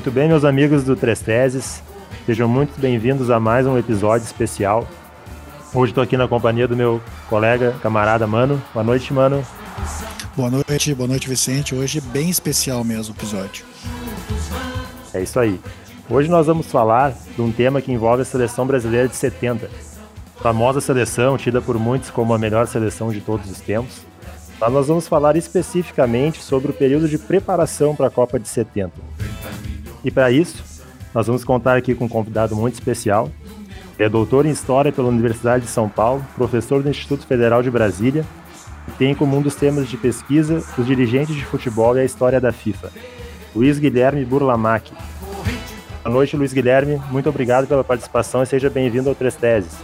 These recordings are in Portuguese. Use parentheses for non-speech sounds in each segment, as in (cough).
Muito bem, meus amigos do Três Teses, sejam muito bem-vindos a mais um episódio especial. Hoje estou aqui na companhia do meu colega, camarada Mano. Boa noite, Mano. Boa noite, boa noite, Vicente. Hoje é bem especial mesmo o episódio. É isso aí. Hoje nós vamos falar de um tema que envolve a seleção brasileira de 70. Famosa seleção, tida por muitos como a melhor seleção de todos os tempos. Mas nós vamos falar especificamente sobre o período de preparação para a Copa de 70. E para isso, nós vamos contar aqui com um convidado muito especial. é doutor em História pela Universidade de São Paulo, professor do Instituto Federal de Brasília e tem como um dos temas de pesquisa os dirigentes de futebol e a história da FIFA. Luiz Guilherme Burlamac, Boa noite, Luiz Guilherme. Muito obrigado pela participação e seja bem-vindo ao Três Teses.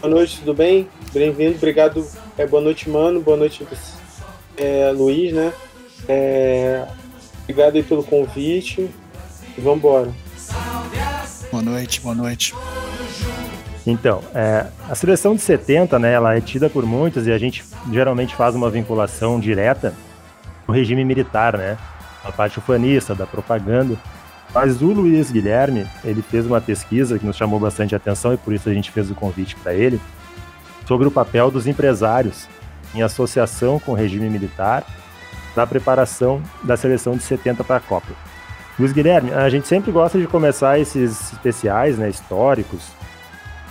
Boa noite, tudo bem? Bem-vindo, obrigado. É, boa noite, mano. Boa noite, é, Luiz, né? É, obrigado aí pelo convite. E vamos embora. Boa noite, boa noite. Então, é, a seleção de 70, né, ela é tida por muitos e a gente geralmente faz uma vinculação direta com o regime militar, né? A parte ufanista, da propaganda. Mas o Luiz Guilherme, ele fez uma pesquisa que nos chamou bastante atenção e por isso a gente fez o convite para ele, sobre o papel dos empresários em associação com o regime militar na preparação da seleção de 70 para a Copa. Luiz Guilherme, a gente sempre gosta de começar esses especiais, né, históricos,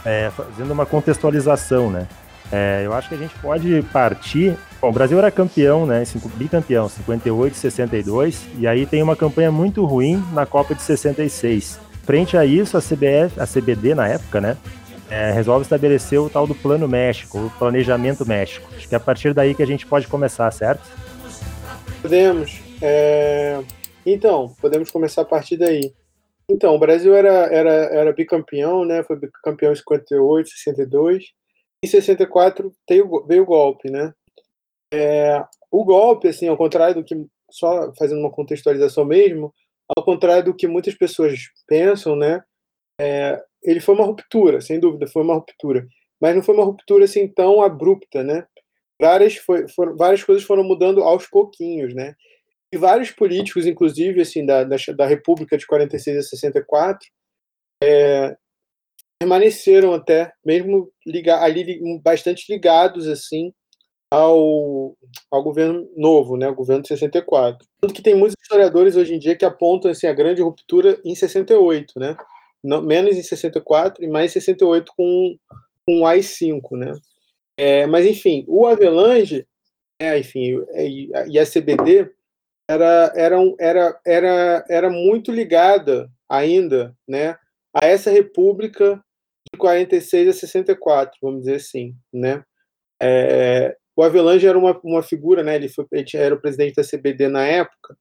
é, fazendo uma contextualização, né? É, eu acho que a gente pode partir. Bom, o Brasil era campeão, né? Bicampeão, 58 62, e aí tem uma campanha muito ruim na Copa de 66. Frente a isso, a CBF, a CBD na época, né? É, resolve estabelecer o tal do Plano México, o Planejamento México. Acho que é a partir daí que a gente pode começar, certo? Podemos. É... Então, podemos começar a partir daí. Então, o Brasil era, era, era bicampeão, né? Foi bicampeão em 58, 62 em 64 veio, veio o golpe, né? É, o golpe, assim, ao contrário do que só fazendo uma contextualização mesmo, ao contrário do que muitas pessoas pensam, né? É, ele foi uma ruptura, sem dúvida, foi uma ruptura, mas não foi uma ruptura assim tão abrupta, né? Várias, foi, foram, várias coisas foram mudando aos pouquinhos, né? E vários políticos, inclusive, assim, da, da, da República de 46 a 64, é, permaneceram até, mesmo ligar, ali bastante ligados assim ao, ao governo novo, né, o governo de 64. Tanto que tem muitos historiadores hoje em dia que apontam assim, a grande ruptura em 68, né? Não, menos em 64 e mais em 68 com, com o AI-5, né? É, mas, enfim, o Avelange, é, enfim, e, e a CBD era, era, era, era, era muito ligada ainda, né, a essa república de 46 a 64, vamos dizer assim, né? É, o Avelange era uma, uma figura, né? Ele, foi, ele era o presidente da CBD na época.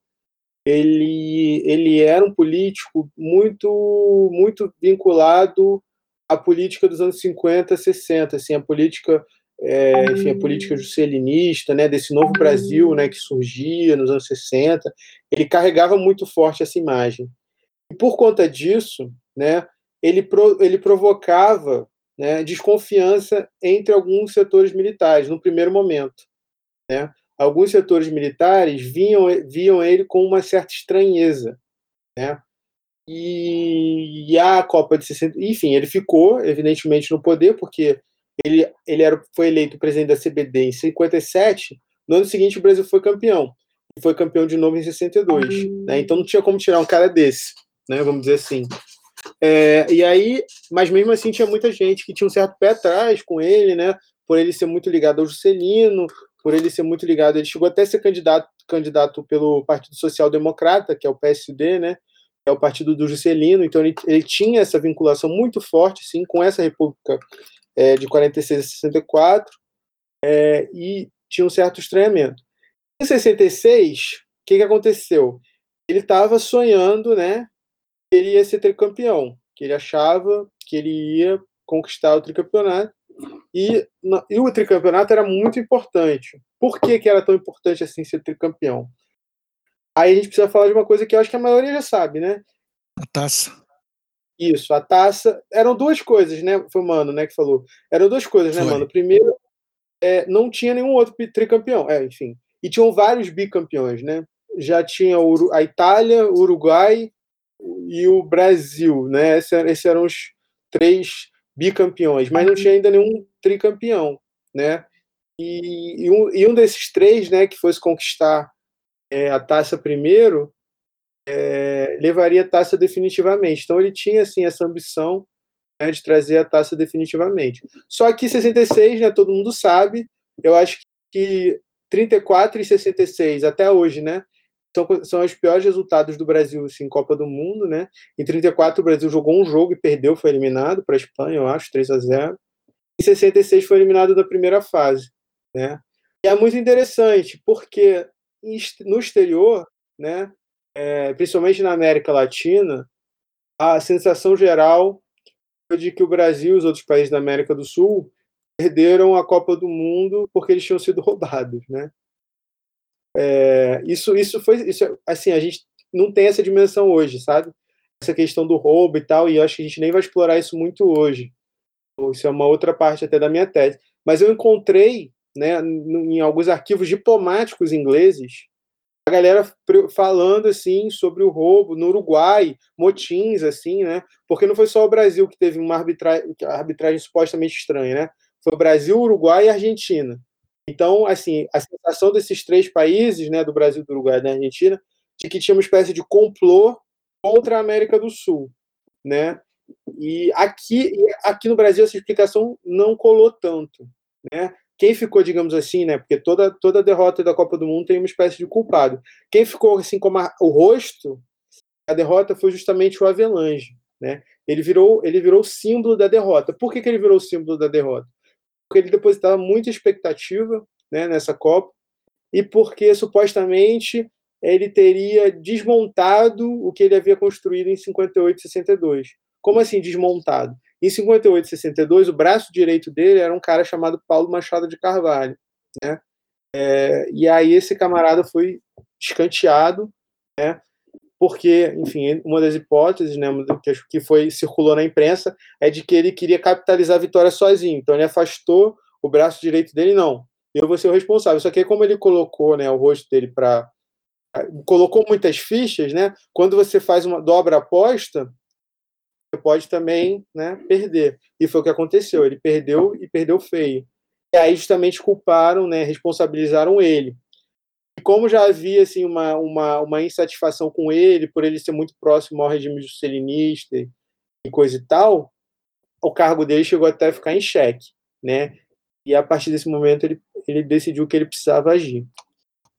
Ele, ele era um político muito, muito vinculado à política dos anos 50, 60, assim, a política, é, enfim, a política juscelinista, né? Desse novo Brasil, né? Que surgia nos anos 60. Ele carregava muito forte essa imagem. E por conta disso, né? ele, pro, ele provocava né, desconfiança entre alguns setores militares, no primeiro momento. Né? Alguns setores militares viam, viam ele com uma certa estranheza. Né? E, a Copa de 60. Enfim, ele ficou, evidentemente, no poder, porque ele, ele era, foi eleito presidente da CBD em 57. No ano seguinte, o Brasil foi campeão. E foi campeão de novo em 62. Né? Então não tinha como tirar um cara desse, né? vamos dizer assim. É, e aí, mas mesmo assim tinha muita gente que tinha um certo pé atrás com ele, né? Por ele ser muito ligado ao Juscelino, por ele ser muito ligado, ele chegou até a ser candidato, candidato pelo Partido Social Democrata, que é o PSD, né? É o partido do Juscelino. Então ele, ele tinha essa vinculação muito forte, sim, com essa República é, de 46 a 64 é, e tinha um certo estranhamento. Em 66, o que, que aconteceu? Ele estava sonhando, né? ele ia ser tricampeão, que ele achava que ele ia conquistar o tricampeonato. E, e o tricampeonato era muito importante. Por que, que era tão importante assim ser tricampeão? Aí a gente precisa falar de uma coisa que eu acho que a maioria já sabe, né? A taça. Isso, a taça. Eram duas coisas, né? Foi o Mano, né, que falou. Eram duas coisas, né, Foi. Mano? Primeiro, é, não tinha nenhum outro tricampeão. É, enfim. E tinham vários bicampeões, né? Já tinha a Itália, o Uruguai e o Brasil, né? Esses eram, esses eram os três bicampeões, mas não tinha ainda nenhum tricampeão, né? E, e um, e um desses três, né, que fosse conquistar é, a taça primeiro, é, levaria a taça definitivamente. Então ele tinha assim essa ambição né, de trazer a taça definitivamente. Só que 66, né, todo mundo sabe, eu acho que 34 e 66 até hoje, né, são, são os piores resultados do Brasil assim, em Copa do Mundo, né? Em 34 o Brasil jogou um jogo e perdeu, foi eliminado para a Espanha, eu acho, 3 a 0. Em 66 foi eliminado da primeira fase, né? E é muito interessante, porque no exterior, né, é, principalmente na América Latina, a sensação geral foi de que o Brasil e os outros países da América do Sul perderam a Copa do Mundo porque eles tinham sido (laughs) roubados, né? É, isso, isso foi, isso, assim, a gente não tem essa dimensão hoje, sabe? Essa questão do roubo e tal, e acho que a gente nem vai explorar isso muito hoje. Isso é uma outra parte até da minha tese. Mas eu encontrei, né, em alguns arquivos diplomáticos ingleses, a galera falando assim sobre o roubo no Uruguai, motins assim, né? Porque não foi só o Brasil que teve uma arbitragem, arbitragem supostamente estranha, né? Foi o Brasil, Uruguai e Argentina. Então, assim, a sensação desses três países, né, do Brasil, do Uruguai e da Argentina, de que tinha uma espécie de complô contra a América do Sul, né? E aqui, aqui no Brasil essa explicação não colou tanto, né? Quem ficou, digamos assim, né? Porque toda toda derrota da Copa do Mundo tem uma espécie de culpado. Quem ficou assim como a, o rosto a derrota foi justamente o Avelange, né? Ele virou ele virou símbolo da derrota. Por que, que ele virou símbolo da derrota? Porque ele depositava muita expectativa, né, nessa Copa e porque supostamente ele teria desmontado o que ele havia construído em 58 e 62. Como assim desmontado? Em 58 e 62, o braço direito dele era um cara chamado Paulo Machado de Carvalho. Né? É, e aí esse camarada foi escanteado, né? porque, enfim, uma das hipóteses né, que foi circulou na imprensa é de que ele queria capitalizar a vitória sozinho. Então ele afastou o braço direito dele, não. Eu vou ser o responsável. Só que como ele colocou né, o rosto dele para colocou muitas fichas, né? Quando você faz uma dobra aposta, pode também né, perder. E foi o que aconteceu. Ele perdeu e perdeu feio. E aí justamente culparam, né, responsabilizaram ele. E como já havia assim, uma, uma, uma insatisfação com ele, por ele ser muito próximo ao regime juscelinista e coisa e tal, o cargo dele chegou até a ficar em xeque. Né? E a partir desse momento ele, ele decidiu que ele precisava agir.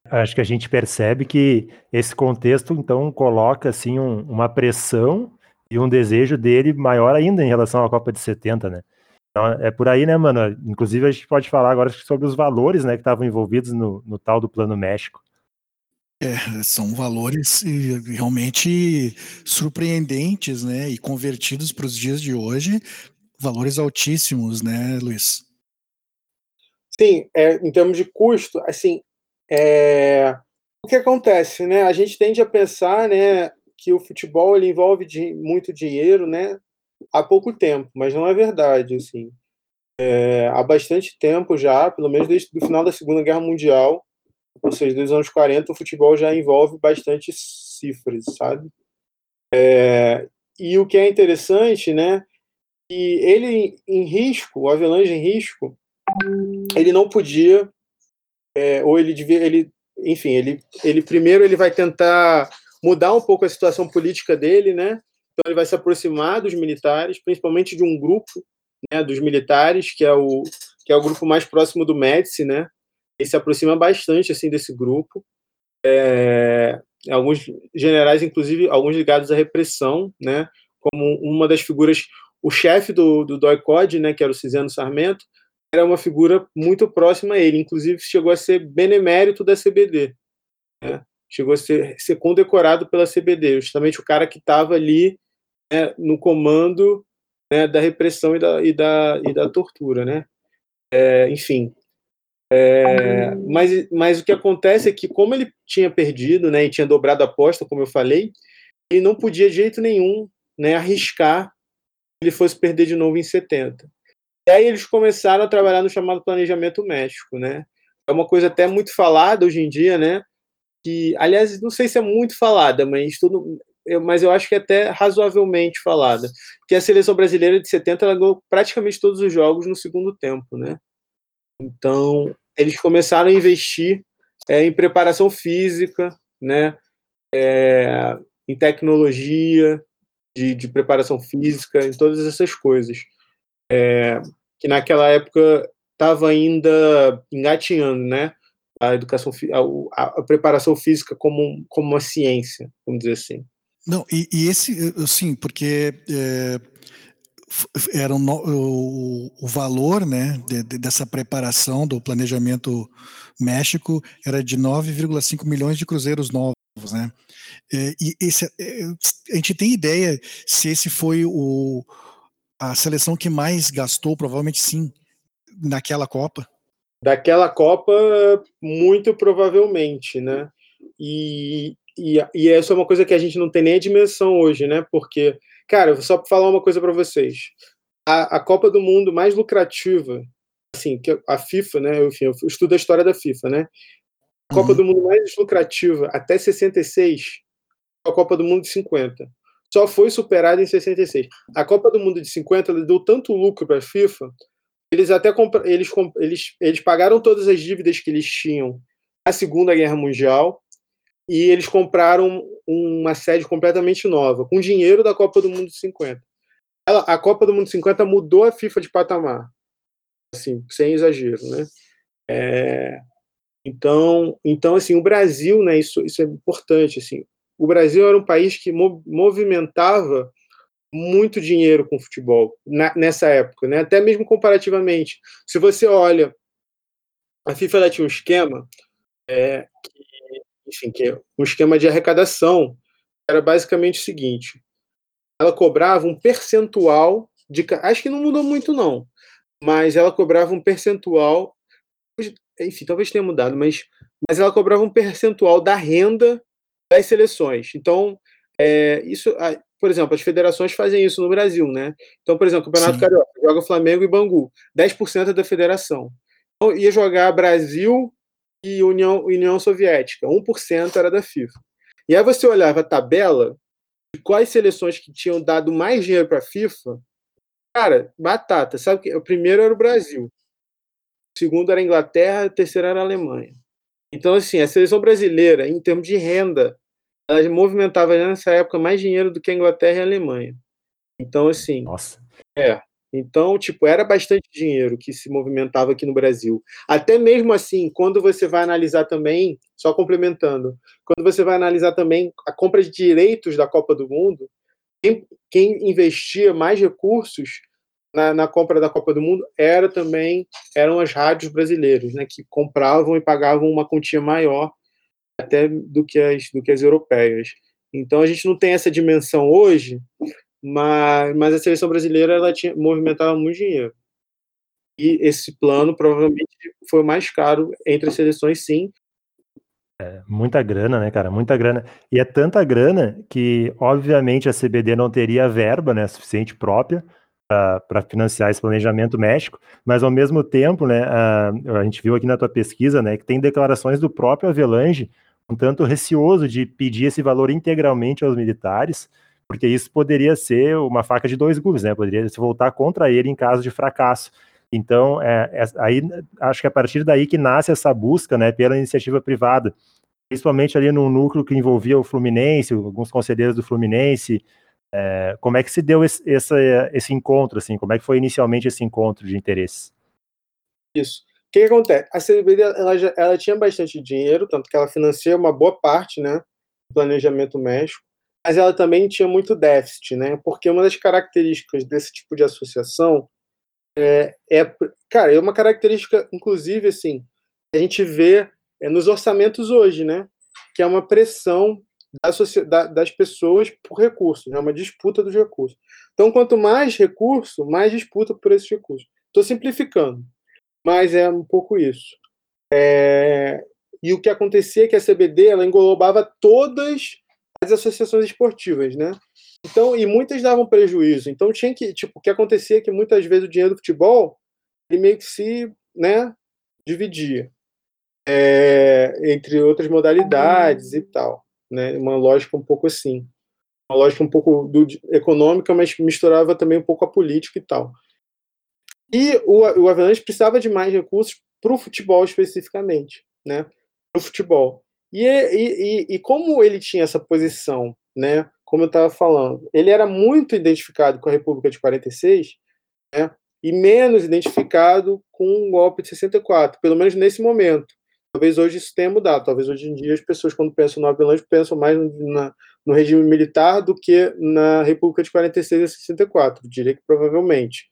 Acho que a gente percebe que esse contexto, então, coloca assim, um, uma pressão e um desejo dele maior ainda em relação à Copa de 70, né? Então, é por aí, né, mano? Inclusive, a gente pode falar agora sobre os valores né, que estavam envolvidos no, no tal do Plano México. É, são valores realmente surpreendentes, né? E convertidos para os dias de hoje, valores altíssimos, né, Luiz? Sim, é, em termos de custo, assim, é, o que acontece, né? A gente tende a pensar, né, que o futebol ele envolve de, muito dinheiro, né? Há pouco tempo, mas não é verdade, assim. É, há bastante tempo já, pelo menos desde o final da Segunda Guerra Mundial, ou seja, dos anos 40, o futebol já envolve bastante cifras, sabe? É, e o que é interessante, né? Que ele em risco, o Avelange em risco, ele não podia é, ou ele devia, ele, enfim, ele, ele primeiro ele vai tentar mudar um pouco a situação política dele, né? Então ele vai se aproximar dos militares, principalmente de um grupo, né, dos militares, que é o que é o grupo mais próximo do Médici, né? Ele se aproxima bastante assim desse grupo. É, alguns generais, inclusive alguns ligados à repressão, né? Como uma das figuras, o chefe do, do DOI-CODE, né, que era o Cisano Sarmento, era uma figura muito próxima a ele, inclusive chegou a ser benemérito da CBD, né? Chegou a ser, ser, condecorado pela CBD, justamente o cara que estava ali né, no comando né, da repressão e da, e da, e da tortura, né? É, enfim. É, mas, mas o que acontece é que, como ele tinha perdido né, e tinha dobrado a aposta, como eu falei, ele não podia de jeito nenhum né, arriscar ele fosse perder de novo em 70. E aí eles começaram a trabalhar no chamado planejamento México, né? É uma coisa até muito falada hoje em dia, né? Que, aliás, não sei se é muito falada, mas tudo, eu, mas eu acho que é até razoavelmente falada, que a seleção brasileira de 70 ela ganhou praticamente todos os jogos no segundo tempo, né? Então, eles começaram a investir é, em preparação física, né? É, em tecnologia de, de, preparação física, em todas essas coisas. É, que naquela época estava ainda engatinhando, né? A educação, a, a, preparação física como, como uma ciência, vamos dizer assim. Não, e, e esse, sim, porque é, era um, o, o, valor né, de, de, dessa preparação do planejamento México era de 9,5 milhões de cruzeiros novos, né? É, e esse, a gente tem ideia se esse foi o, a seleção que mais gastou, provavelmente sim, naquela Copa? Daquela Copa, muito provavelmente, né? E, e, e essa é uma coisa que a gente não tem nem a dimensão hoje, né? Porque, cara, só para falar uma coisa para vocês, a, a Copa do Mundo mais lucrativa, assim, que a FIFA, né? Enfim, eu estudo a história da FIFA, né? A Copa uhum. do Mundo mais lucrativa até 66, a Copa do Mundo de 50 só foi superada em 66. A Copa do Mundo de 50 deu tanto lucro para a FIFA, eles até eles, eles, eles pagaram todas as dívidas que eles tinham na Segunda Guerra Mundial e eles compraram uma sede completamente nova, com dinheiro da Copa do Mundo de 50. Ela, a Copa do Mundo de 50 mudou a FIFA de patamar, assim, sem exagero, né? É, então, então, assim, o Brasil, né, isso, isso é importante, assim, o Brasil era um país que movimentava muito dinheiro com futebol na, nessa época, né? até mesmo comparativamente. Se você olha, a FIFA tinha um esquema, é, que, enfim, que é um esquema de arrecadação, era basicamente o seguinte: ela cobrava um percentual de. Acho que não mudou muito, não, mas ela cobrava um percentual. Enfim, talvez tenha mudado, mas, mas ela cobrava um percentual da renda das seleções. Então, é, isso, por exemplo, as federações fazem isso no Brasil, né? Então, por exemplo, o Campeonato Sim. Carioca joga Flamengo e Bangu, 10% é da federação. Então, ia jogar Brasil e União, União Soviética, 1% era da FIFA. E aí você olhava a tabela de quais seleções que tinham dado mais dinheiro para a FIFA, cara, batata. Sabe que o primeiro era o Brasil, o segundo era a Inglaterra, o terceiro era a Alemanha. Então, assim, a seleção brasileira, em termos de renda, ela movimentava nessa época mais dinheiro do que a Inglaterra e a Alemanha. Então, assim. Nossa. É. Então, tipo, era bastante dinheiro que se movimentava aqui no Brasil. Até mesmo assim, quando você vai analisar também, só complementando, quando você vai analisar também a compra de direitos da Copa do Mundo, quem, quem investia mais recursos na, na, compra da Copa do Mundo era também eram as rádios brasileiras, né, que compravam e pagavam uma quantia maior até do que as do que as europeias. Então a gente não tem essa dimensão hoje, mas, mas a seleção brasileira ela tinha movimentava muito dinheiro. E esse plano provavelmente foi o mais caro entre as seleções, sim. É, muita grana, né, cara? Muita grana. E é tanta grana que, obviamente, a CBD não teria verba né, suficiente própria para financiar esse planejamento México, mas ao mesmo tempo, né, a, a, gente viu aqui na tua pesquisa, né, que tem declarações do próprio Avelange um tanto receoso de pedir esse valor integralmente aos militares, porque isso poderia ser uma faca de dois gumes, né, poderia se voltar contra ele em caso de fracasso. Então, é, é, aí acho que é a partir daí que nasce essa busca, né, pela iniciativa privada, principalmente ali no núcleo que envolvia o Fluminense, alguns conselheiros do Fluminense, é, como é que se deu esse, esse, esse, encontro, assim? Como é que foi inicialmente esse encontro de interesses? Isso. O que, que acontece? A CBD ela, ela tinha bastante dinheiro, tanto que ela financia uma boa parte, né, do planejamento México, mas ela também tinha muito déficit, né? Porque uma das características desse tipo de associação é, é cara, é uma característica, inclusive, assim, a gente vê é, nos orçamentos hoje, né? Que é uma pressão da, das pessoas por recursos, é né? uma disputa dos recursos. Então, quanto mais recurso, mais disputa por esses recursos. Estou simplificando, mas é um pouco isso. É... E o que acontecia é que a CBD ela englobava todas as associações esportivas, né? Então, e muitas davam prejuízo. Então tinha que, tipo, o que acontecia é que muitas vezes o dinheiro do futebol ele meio que se, né, dividia é, entre outras modalidades e tal, né? Uma lógica um pouco assim, uma lógica um pouco do, econômica, mas misturava também um pouco a política e tal. E o, o Avalanche precisava de mais recursos para o futebol especificamente, né? Para o futebol. E, e, e, como ele tinha essa posição, né? Como eu estava falando, ele era muito identificado com a República de 46, né? E menos identificado com o golpe de 64, pelo menos nesse momento. Talvez hoje isso tenha mudado. Talvez hoje em dia as pessoas, quando pensam no Avalanche, pensam mais na, no regime militar do que na República de 46 a 64. Diria que provavelmente.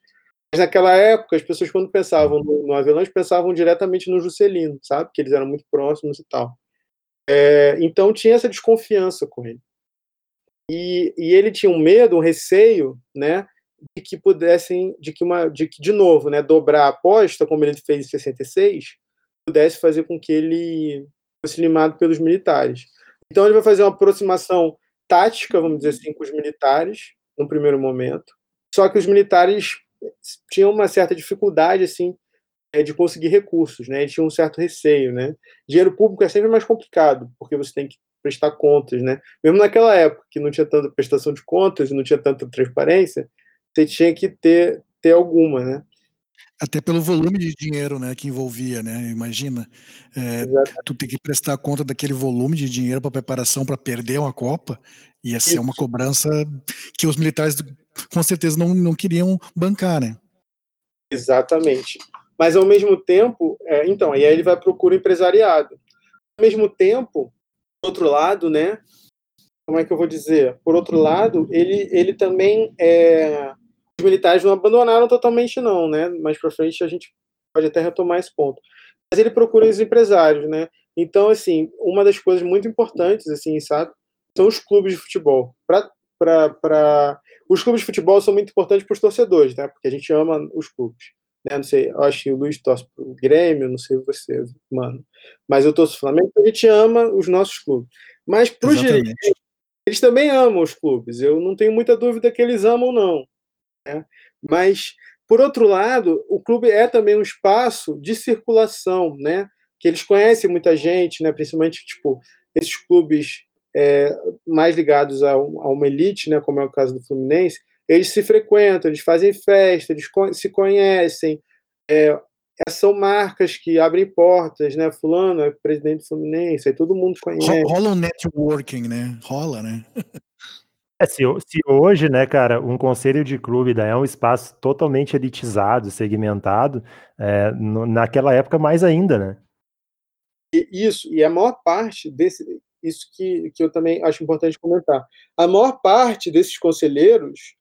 Mas naquela época, as pessoas, quando pensavam no, no pensavam diretamente no Juscelino, sabe? Que eles eram muito próximos e tal. É, então tinha essa desconfiança com ele. E, e, ele tinha um medo, um receio, né, de que pudessem, de que uma, de que de novo, né, dobrar a aposta, como ele fez em 66, pudesse fazer com que ele fosse limado pelos militares. Então ele vai fazer uma aproximação tática, vamos dizer assim, com os militares, no primeiro momento. Só que os militares tinham uma certa dificuldade, assim, é, de conseguir recursos, né? Eles tinham um certo receio, né? Dinheiro público é sempre mais complicado, porque você tem que prestar contas, né? Mesmo naquela época que não tinha tanta prestação de contas não tinha tanta transparência, você tinha que ter, ter alguma, né? Até pelo volume de dinheiro né, que envolvia, né? Imagina, é, tu ter que prestar conta daquele volume de dinheiro para preparação para perder uma Copa, ia ser Isso. uma cobrança que os militares com certeza não, não queriam bancar, né? Exatamente. Mas ao mesmo tempo, é, então, e aí ele vai procurar empresariado. Ao mesmo tempo, por outro lado, né? Como é que eu vou dizer? Por outro lado, ele, ele também é, os militares não abandonaram totalmente, não, né? Mais para frente a gente pode até retomar esse ponto. Mas ele procura os empresários, né? Então, assim, uma das coisas muito importantes, assim, sabe, são os clubes de futebol. Para os clubes de futebol são muito importantes para os torcedores, né? Porque a gente ama os clubes. Né? Não sei, eu acho que o Luiz torce para o Grêmio, não sei você, mano. Mas eu torço o Flamengo, a gente ama os nossos clubes. Mas para os dirigentes, eles também amam os clubes. Eu não tenho muita dúvida que eles amam, não. Né? Mas, por outro lado, o clube é também um espaço de circulação, né? Que eles conhecem muita gente, né? Principalmente, tipo, esses clubes é, mais ligados a, a, uma elite, né? Como é o caso do Fluminense, eles se frequentam, eles fazem festa, eles se conhecem. É, são marcas que abrem portas, né? Fulano é presidente do Fluminense, aí todo mundo conhece. Rola um networking, né? Rola, né? (laughs) É, se, se, hoje, né, cara, um conselho de clube é um espaço totalmente elitizado, segmentado, é, no, naquela época mais ainda, né? E, isso, e a maior parte desse, isso que, que eu também acho importante comentar, a maior parte desses conselheiros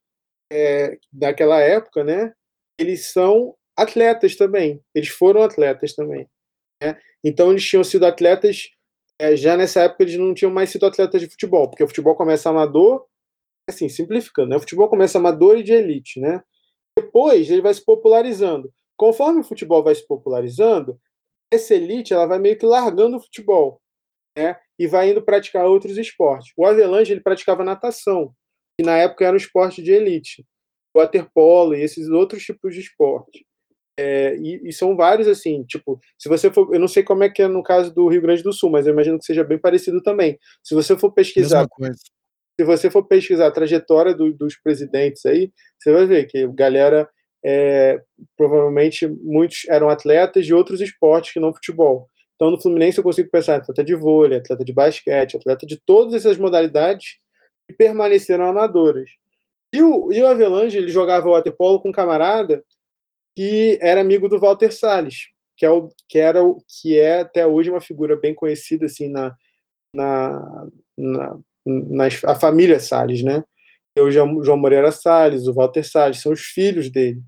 é, daquela época, né, eles são atletas também, eles foram atletas também, né? Então eles tinham sido atletas é, já nessa época eles não tinham mais sido atletas de futebol, porque o futebol começa amador assim, simplificando, né? o futebol começa amador e de elite, né? Depois ele vai se popularizando. Conforme o futebol vai se popularizando, essa elite ela vai meio que largando o futebol, né? E vai indo praticar outros esportes. O Avelange ele praticava natação, que na época era um esporte de elite, waterpolo e esses outros tipos de esporte. É, e, e, são vários assim, tipo, se você for, eu não sei como é que é no caso do Rio Grande do Sul, mas eu imagino que seja bem parecido também. Se você for pesquisar se você for pesquisar a trajetória do, dos presidentes aí, você vai ver que galera, é, provavelmente, muitos eram atletas de outros esportes que não futebol. Então, no Fluminense, eu consigo pensar atleta de vôlei, atleta de basquete, atleta de todas essas modalidades que permaneceram amadoras. E o, e o Avelange, ele jogava waterpolo com um camarada que era amigo do Walter Salles, que é, o, que, era o, que é até hoje uma figura bem conhecida assim na, na, na nas, a família Salles, né? O João Moreira Salles, o Walter Salles, são os filhos dele,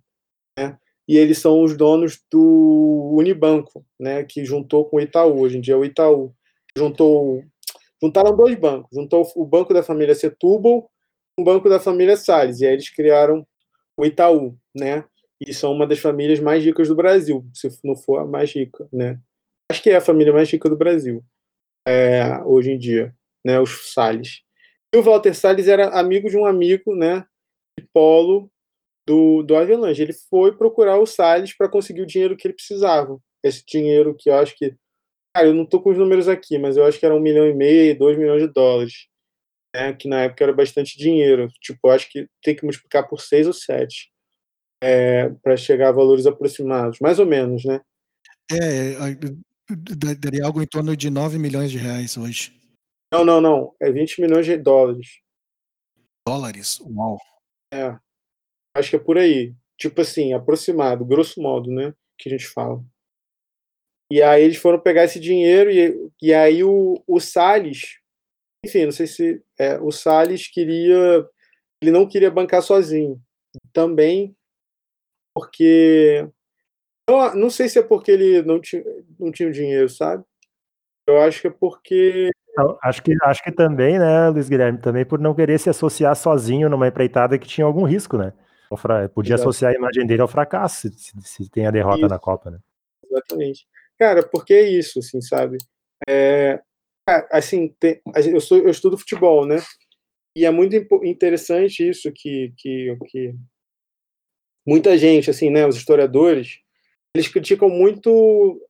né? E eles são os donos do Unibanco, né? Que juntou com o Itaú, hoje em dia é o Itaú. Juntou, juntaram dois bancos, juntou o banco da família Setúbal com o banco da família Salles, e aí eles criaram o Itaú, né? E são uma das famílias mais ricas do Brasil, se não for a mais rica, né? Acho que é a família mais rica do Brasil, é, hoje em dia né, os Salles. E o Walter Salles era amigo de um amigo, né, de polo do, do Avelange. Ele foi procurar o Salles para conseguir o dinheiro que ele precisava. Esse dinheiro que eu acho que. Cara, eu não tô com os números aqui, mas eu acho que era um milhão e meio, dois milhões de dólares. Né, que na época era bastante dinheiro. Tipo, acho que tem que multiplicar por seis ou sete é, para chegar a valores aproximados, mais ou menos, né? É, daria algo em torno de 9 milhões de reais hoje. Não, não, não. É 20 milhões de dólares. Dólares? Uau. É. Acho que é por aí. Tipo assim, aproximado, grosso modo, né? Que a gente fala. E aí eles foram pegar esse dinheiro e, e aí o, o Salles, enfim, não sei se é, o Salles queria, ele não queria bancar sozinho. Também porque eu não sei se é porque ele não tinha, não tinha dinheiro, sabe? Eu acho que é porque Acho que, acho que também, né, Luiz Guilherme, também por não querer se associar sozinho numa empreitada que tinha algum risco, né? Podia Exato. associar a imagem dele ao fracasso, se, se tem a derrota isso. na Copa, né? Exatamente. Cara, porque é isso, assim, sabe? É, assim, tem, eu, sou, eu estudo futebol, né? E é muito interessante isso que, que, que muita gente, assim, né, os historiadores, eles criticam muito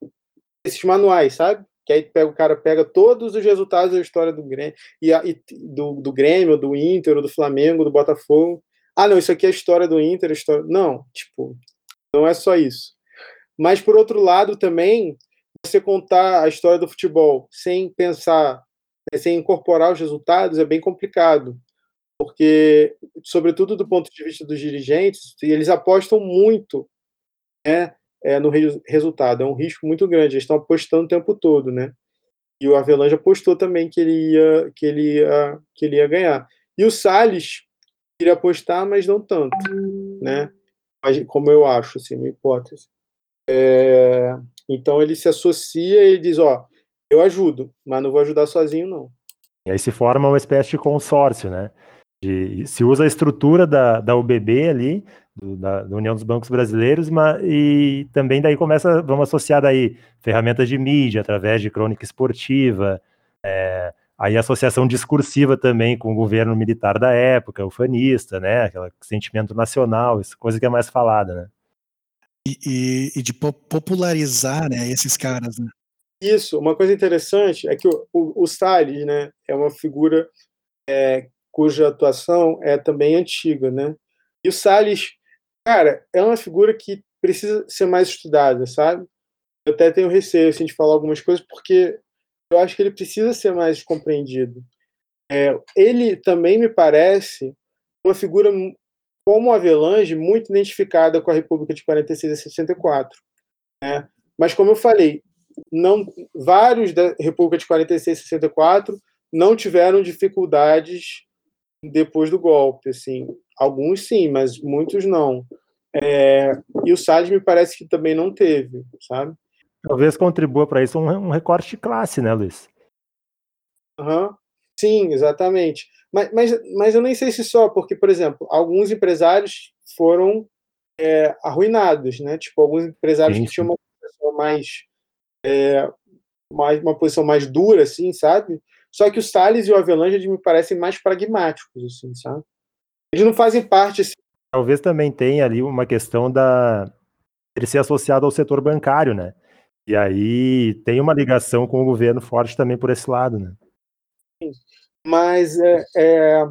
esses manuais, sabe? Que aí pega, o cara pega todos os resultados da história do Grêmio, e, e do, do Grêmio, do Inter, do Flamengo, do Botafogo. Ah, não, isso aqui é a história do Inter, história. Não, tipo, não é só isso. Mas por outro lado também, você contar a história do futebol sem pensar, né, sem incorporar os resultados é bem complicado porque, sobretudo do ponto de vista dos dirigentes, eles apostam muito né, é, no re resultado. É um risco muito grande. Eles estão apostando o tempo todo, né? E o Avelange apostou também que ele ia, que ele ia, que ele ia ganhar. E o Salles queria apostar, mas não tanto, né? Mas, como eu acho, assim, uma hipótese. É, então ele se associa e diz, ó, eu ajudo, mas não vou ajudar sozinho, não. E aí se forma uma espécie de consórcio, né? De, se usa a estrutura da, da UBB ali, do, da, da, União dos Bancos Brasileiros, mas, e também daí começa, vamos associar daí ferramentas de mídia, através de crônica esportiva, é, aí associação discursiva também com o governo militar da época, o fanista, né, aquele sentimento nacional, essa coisa que é mais falada, né. E, e, e de popularizar, né, esses caras, né. Isso, uma coisa interessante é que o, o, o Salles, né, é uma figura é, cuja atuação é também antiga, né? E o Salles, cara, é uma figura que precisa ser mais estudada, sabe? Eu até tenho receio assim, de falar algumas coisas, porque eu acho que ele precisa ser mais compreendido. É, ele também me parece uma figura como Avelange muito identificada com a República de 46 a 64, né? Mas como eu falei, não vários da República de 46 a 64 não tiveram dificuldades depois do golpe, assim. Alguns sim, mas muitos não. É, e o Salles me parece que também não teve, sabe? Talvez contribua para isso um, um, recorte de classe, né, Luiz? Uhum. Sim, exatamente. Mas, mas, mas eu nem sei se só, porque, por exemplo, alguns empresários foram é, arruinados, né? Tipo, alguns empresários sim, que tinham uma posição mais, é, mais, uma posição mais dura, assim, sabe? Só que o Salles e o Avelange me parecem mais pragmáticos, assim, sabe? Eles não fazem parte. Assim... Talvez também tenha ali uma questão da ele ser associado ao setor bancário, né? E aí tem uma ligação com o governo forte também por esse lado, né? Mas é, é...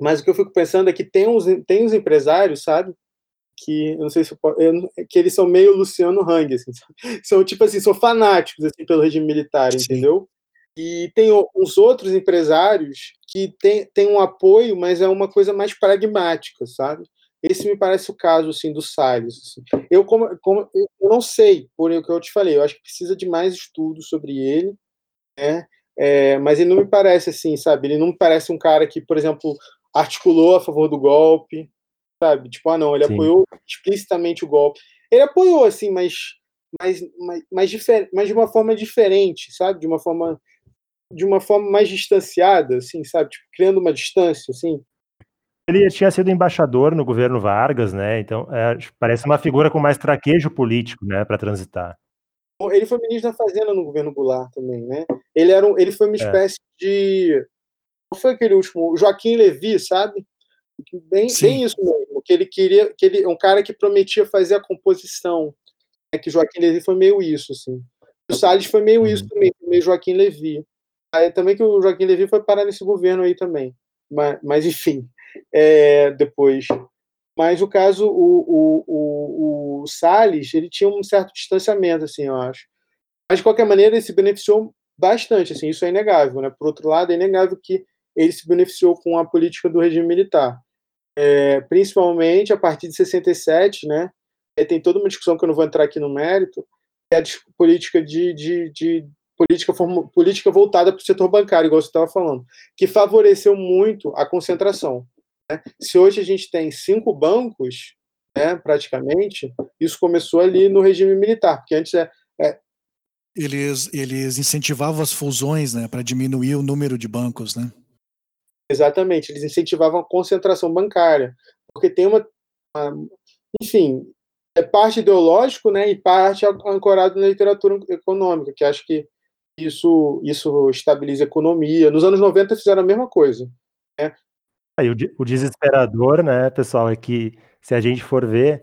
mas o que eu fico pensando é que tem uns, tem uns empresários, sabe? Que eu não sei se eu, que eles são meio Luciano Hang, assim, sabe? (laughs) são tipo assim, são fanáticos assim pelo regime militar, Sim. entendeu? E tem uns outros empresários que têm tem um apoio, mas é uma coisa mais pragmática, sabe? Esse me parece o caso assim do Salles. Assim. Eu como, como eu não sei, por o que eu te falei, eu acho que precisa de mais estudo sobre ele, né? É, mas ele não me parece assim, sabe? Ele não me parece um cara que, por exemplo, articulou a favor do golpe, sabe? Tipo, ah, não, ele Sim. apoiou explicitamente o golpe. Ele apoiou, assim, mas, mas, mas, mas, mas de uma forma diferente, sabe? De uma forma de uma forma mais distanciada, assim, sabe? Tipo, criando uma distância, assim. Ele tinha sido embaixador no governo Vargas, né? Então, é, parece uma figura com mais traquejo político, né, para transitar. Ele foi ministro da Fazenda no governo Goulart também, né? Ele era um, ele foi uma é. espécie é. de foi aquele último? Joaquim Levi, sabe? Bem, bem isso mesmo, que ele queria, que ele um cara que prometia fazer a composição. É que Joaquim Levi foi meio isso, assim. O Salles foi meio isso uhum. também, meio Joaquim Levi. Também que o Joaquim Levi foi parar nesse governo aí também. Mas, mas enfim, é, depois. Mas o caso, o, o, o, o Salles, ele tinha um certo distanciamento, assim, eu acho. Mas, de qualquer maneira, ele se beneficiou bastante, assim, isso é inegável, né? Por outro lado, é inegável que ele se beneficiou com a política do regime militar. É, principalmente a partir de 67, né? É, tem toda uma discussão que eu não vou entrar aqui no mérito, é a política de, de, de política, política voltada para o setor bancário, igual você estava falando, que favoreceu muito a concentração. Né? Se hoje a gente tem cinco bancos, né, praticamente, isso começou ali no regime militar, porque antes é, é eles, eles incentivavam as fusões né, para diminuir o número de bancos, né? Exatamente, eles incentivavam a concentração bancária, porque tem uma, uma enfim, é parte ideológico, né, e parte ancorado na literatura econômica, que acho que isso isso estabiliza a economia. Nos anos 90 fizeram a mesma coisa, né? Aí o, o desesperador, né, pessoal, é que se a gente for ver,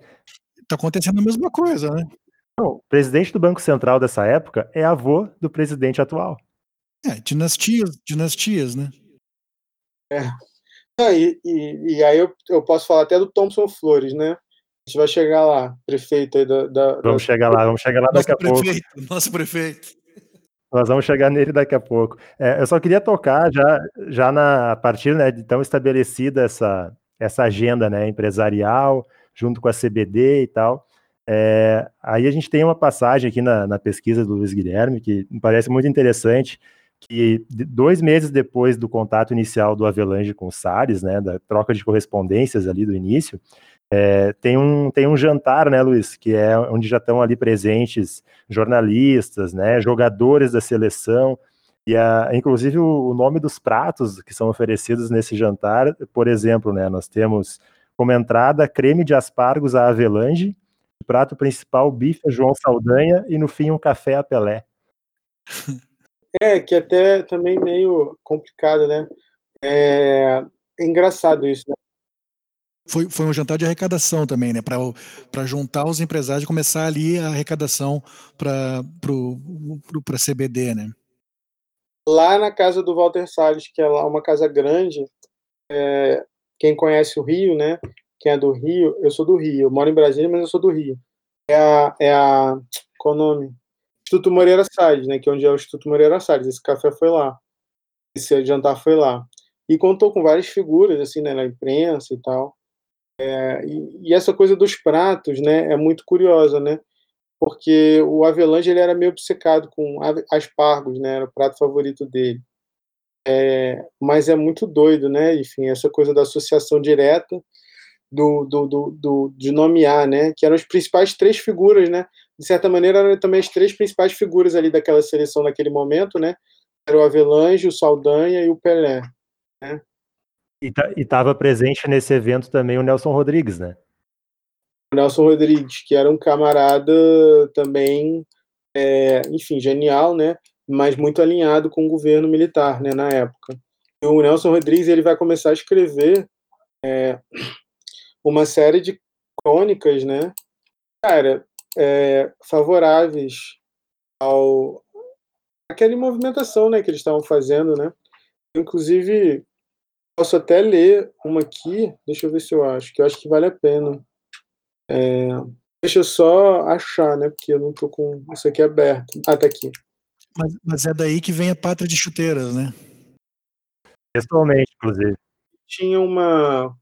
tá acontecendo a mesma coisa, né? Não, o presidente do Banco Central dessa época é avô do presidente atual. É, dinastias, dinastias, né? É. Ah, e, e, e, aí eu, eu posso falar até do Thompson Flores, né? A gente vai chegar lá, prefeito aí da. da vamos da... chegar lá, vamos chegar lá nosso daqui a prefeito, pouco. Nosso prefeito. Nós vamos chegar nele daqui a pouco. É, eu só queria tocar já, já na, a partir né, de tão estabelecida essa, essa agenda né, empresarial, junto com a CBD e tal. É, aí a gente tem uma passagem aqui na, na pesquisa do Luiz Guilherme que me parece muito interessante, que dois meses depois do contato inicial do Avelange com o Salles, né, da troca de correspondências ali do início, é, tem, um, tem um jantar, né, Luiz, que é onde já estão ali presentes jornalistas, né, jogadores da seleção, e a, inclusive o, o, nome dos pratos que são oferecidos nesse jantar, por exemplo, né, nós temos como entrada creme de aspargos à Avelange, prato principal bife João Saldanha e no fim um café a Pelé. (laughs) É, que até também meio complicado, né? É, é engraçado isso, né? Foi, foi um jantar de arrecadação também, né? Para juntar os empresários e começar ali a arrecadação para a CBD, né? Lá na casa do Walter Salles, que é lá uma casa grande, é, quem conhece o Rio, né? Quem é do Rio, eu sou do Rio, eu moro em Brasília, mas eu sou do Rio. É a. É a qual o nome? Instituto Moreira Salles, né? Que é onde é o Instituto Moreira Salles. Esse café foi lá. Esse jantar foi lá. E contou com várias figuras, assim, né? Na imprensa e tal. É, e, e, essa coisa dos pratos, né? É muito curiosa, né? Porque o Avelange ele era meio obcecado com aspargos, né? Era o prato favorito dele. É, mas é muito doido, né? Enfim, essa coisa da associação direta do, do, do, do, de nomear, né? Que eram as principais três figuras, né? De certa maneira, eram também as três principais figuras ali daquela seleção naquele momento, né? Era o Avelange, o Saldanha e o Pelé, né? E estava presente nesse evento também o Nelson Rodrigues, né? O Nelson Rodrigues, que era um camarada também, é, enfim, genial, né? Mas muito alinhado com o governo militar, né? Na época. E o Nelson Rodrigues ele vai começar a escrever é, uma série de crônicas, né, cara, é, favoráveis ao aquela movimentação, né, que eles estavam fazendo, né. Inclusive, posso até ler uma aqui, deixa eu ver se eu acho, que eu acho que vale a pena. É, deixa eu só achar, né, porque eu não tô com isso aqui aberto. Ah, tá aqui. Mas, mas é daí que vem a pátria de chuteiras, né? Pessoalmente, inclusive. Tinha uma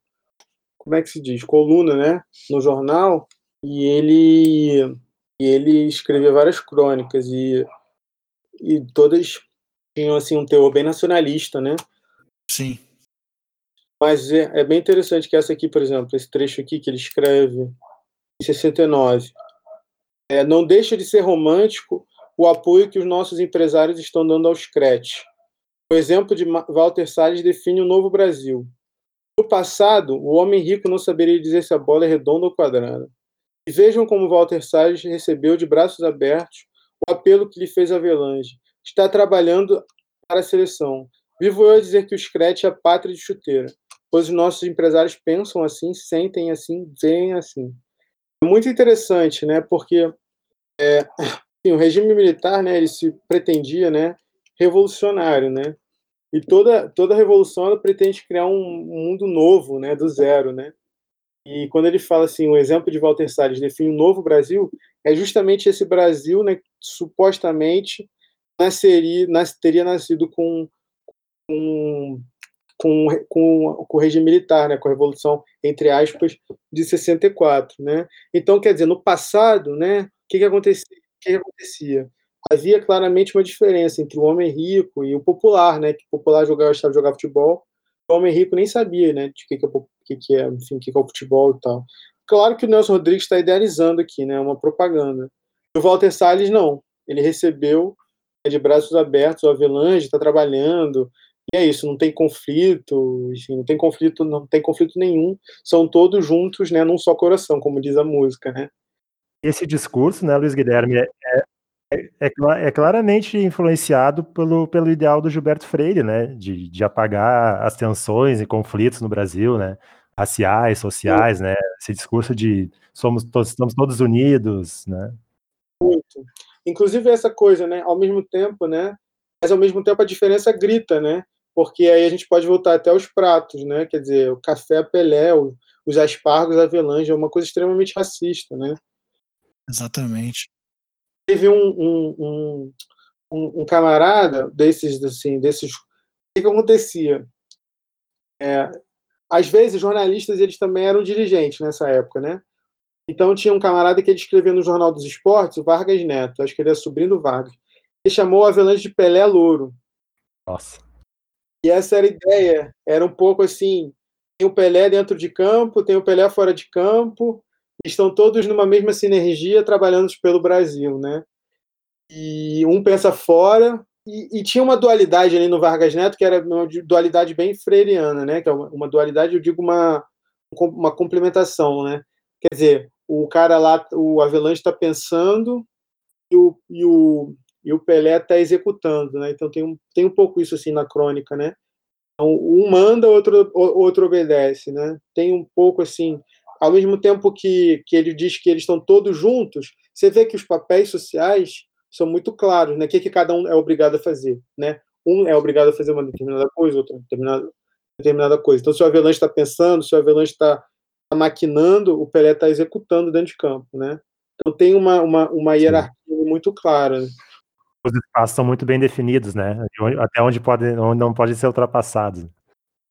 como é que se diz, coluna, né, no jornal, e ele e ele escrevia várias crônicas e e todas tinham assim um teor bem nacionalista, né? Sim. Mas é, é bem interessante que essa aqui, por exemplo, esse trecho aqui que ele escreve em 69, é, não deixa de ser romântico o apoio que os nossos empresários estão dando aos CRET. O exemplo de Walter Salles define o novo Brasil. No passado, o homem rico não saberia dizer se a bola é redonda ou quadrada. E vejam como Walter Salles recebeu de braços abertos o apelo que lhe fez Avelange. Está trabalhando para a seleção. Vivo eu a dizer que o Scratch é a pátria de chuteira, pois os nossos empresários pensam assim, sentem assim, veem assim. É muito interessante, né? Porque é, (coughs) assim, o regime militar, né? Ele se pretendia, né? Revolucionário, né? E toda toda revolução ela pretende criar um mundo novo, né? Do zero, né? E quando ele fala assim, o exemplo de Walter Salles define um novo Brasil, é justamente esse Brasil, né, que supostamente nasceria, nas, teria nascido com, com, com, com, com o regime militar, né, com a Revolução, entre aspas, de 64. Né? Então, quer dizer, no passado, né, o que, que, acontecia? que, que acontecia? Havia claramente uma diferença entre o homem rico e o popular, né, que o popular jogava, jogar futebol, o homem rico nem sabia né, de que, que é que, que é, enfim, que, que é o futebol e tal. Claro que o Nelson Rodrigues está idealizando aqui, né? Uma propaganda. O Walter Salles não. Ele recebeu é, de braços abertos o Avelange, está trabalhando. É isso, não tem conflito, enfim, não tem conflito, não tem conflito nenhum. São todos juntos, né, num só coração, como diz a música, né? Esse discurso, né, Luiz Guilherme, é, é, é, é, claramente influenciado pelo, pelo ideal do Gilberto Freire, né, de, de apagar as tensões e conflitos no Brasil, né, raciais, sociais, né, esse discurso de somos todos, estamos todos unidos, né. Muito. Inclusive essa coisa, né, ao mesmo tempo, né, mas ao mesmo tempo a diferença grita, né, porque aí a gente pode voltar até os pratos, né, quer dizer, o café Pelé, os aspargos avelange, é uma coisa extremamente racista, né. Exatamente teve um, um, um, um, camarada desses, assim, desses. O que, que acontecia? É, às vezes, jornalistas eles também eram dirigentes nessa época, né? Então, tinha um camarada que ele escrevia no Jornal dos Esportes, o Vargas Neto, acho que ele é sobrinho do Vargas. Ele chamou o Avelanche de Pelé Louro. Nossa. E essa era a ideia. Era um pouco assim: tem o Pelé dentro de campo, tem o Pelé fora de campo, estão todos numa mesma sinergia trabalhando pelo Brasil, né? E um pensa fora e, e, tinha uma dualidade ali no Vargas Neto que era uma dualidade bem freiriana, né? Que é uma, uma dualidade, eu digo uma uma complementação, né? Quer dizer, o cara lá, o Avelanche está pensando e o, e o, e o Pelé está executando, né? Então tem um, tem um pouco isso assim na crônica, né? Então, um manda, outro outro obedece, né? Tem um pouco assim ao mesmo tempo que, que ele diz que eles estão todos juntos, você vê que os papéis sociais são muito claros, né? O que, que cada um é obrigado a fazer, né? Um é obrigado a fazer uma determinada coisa, outro determinada, determinada coisa. Então, se o Avelanche está pensando, se o Avelanche está tá maquinando, o Pelé está executando dentro de campo, né? Então, tem uma, uma, uma hierarquia muito clara. Né? Os espaços são muito bem definidos, né? Até onde, pode, onde não pode ser ultrapassados.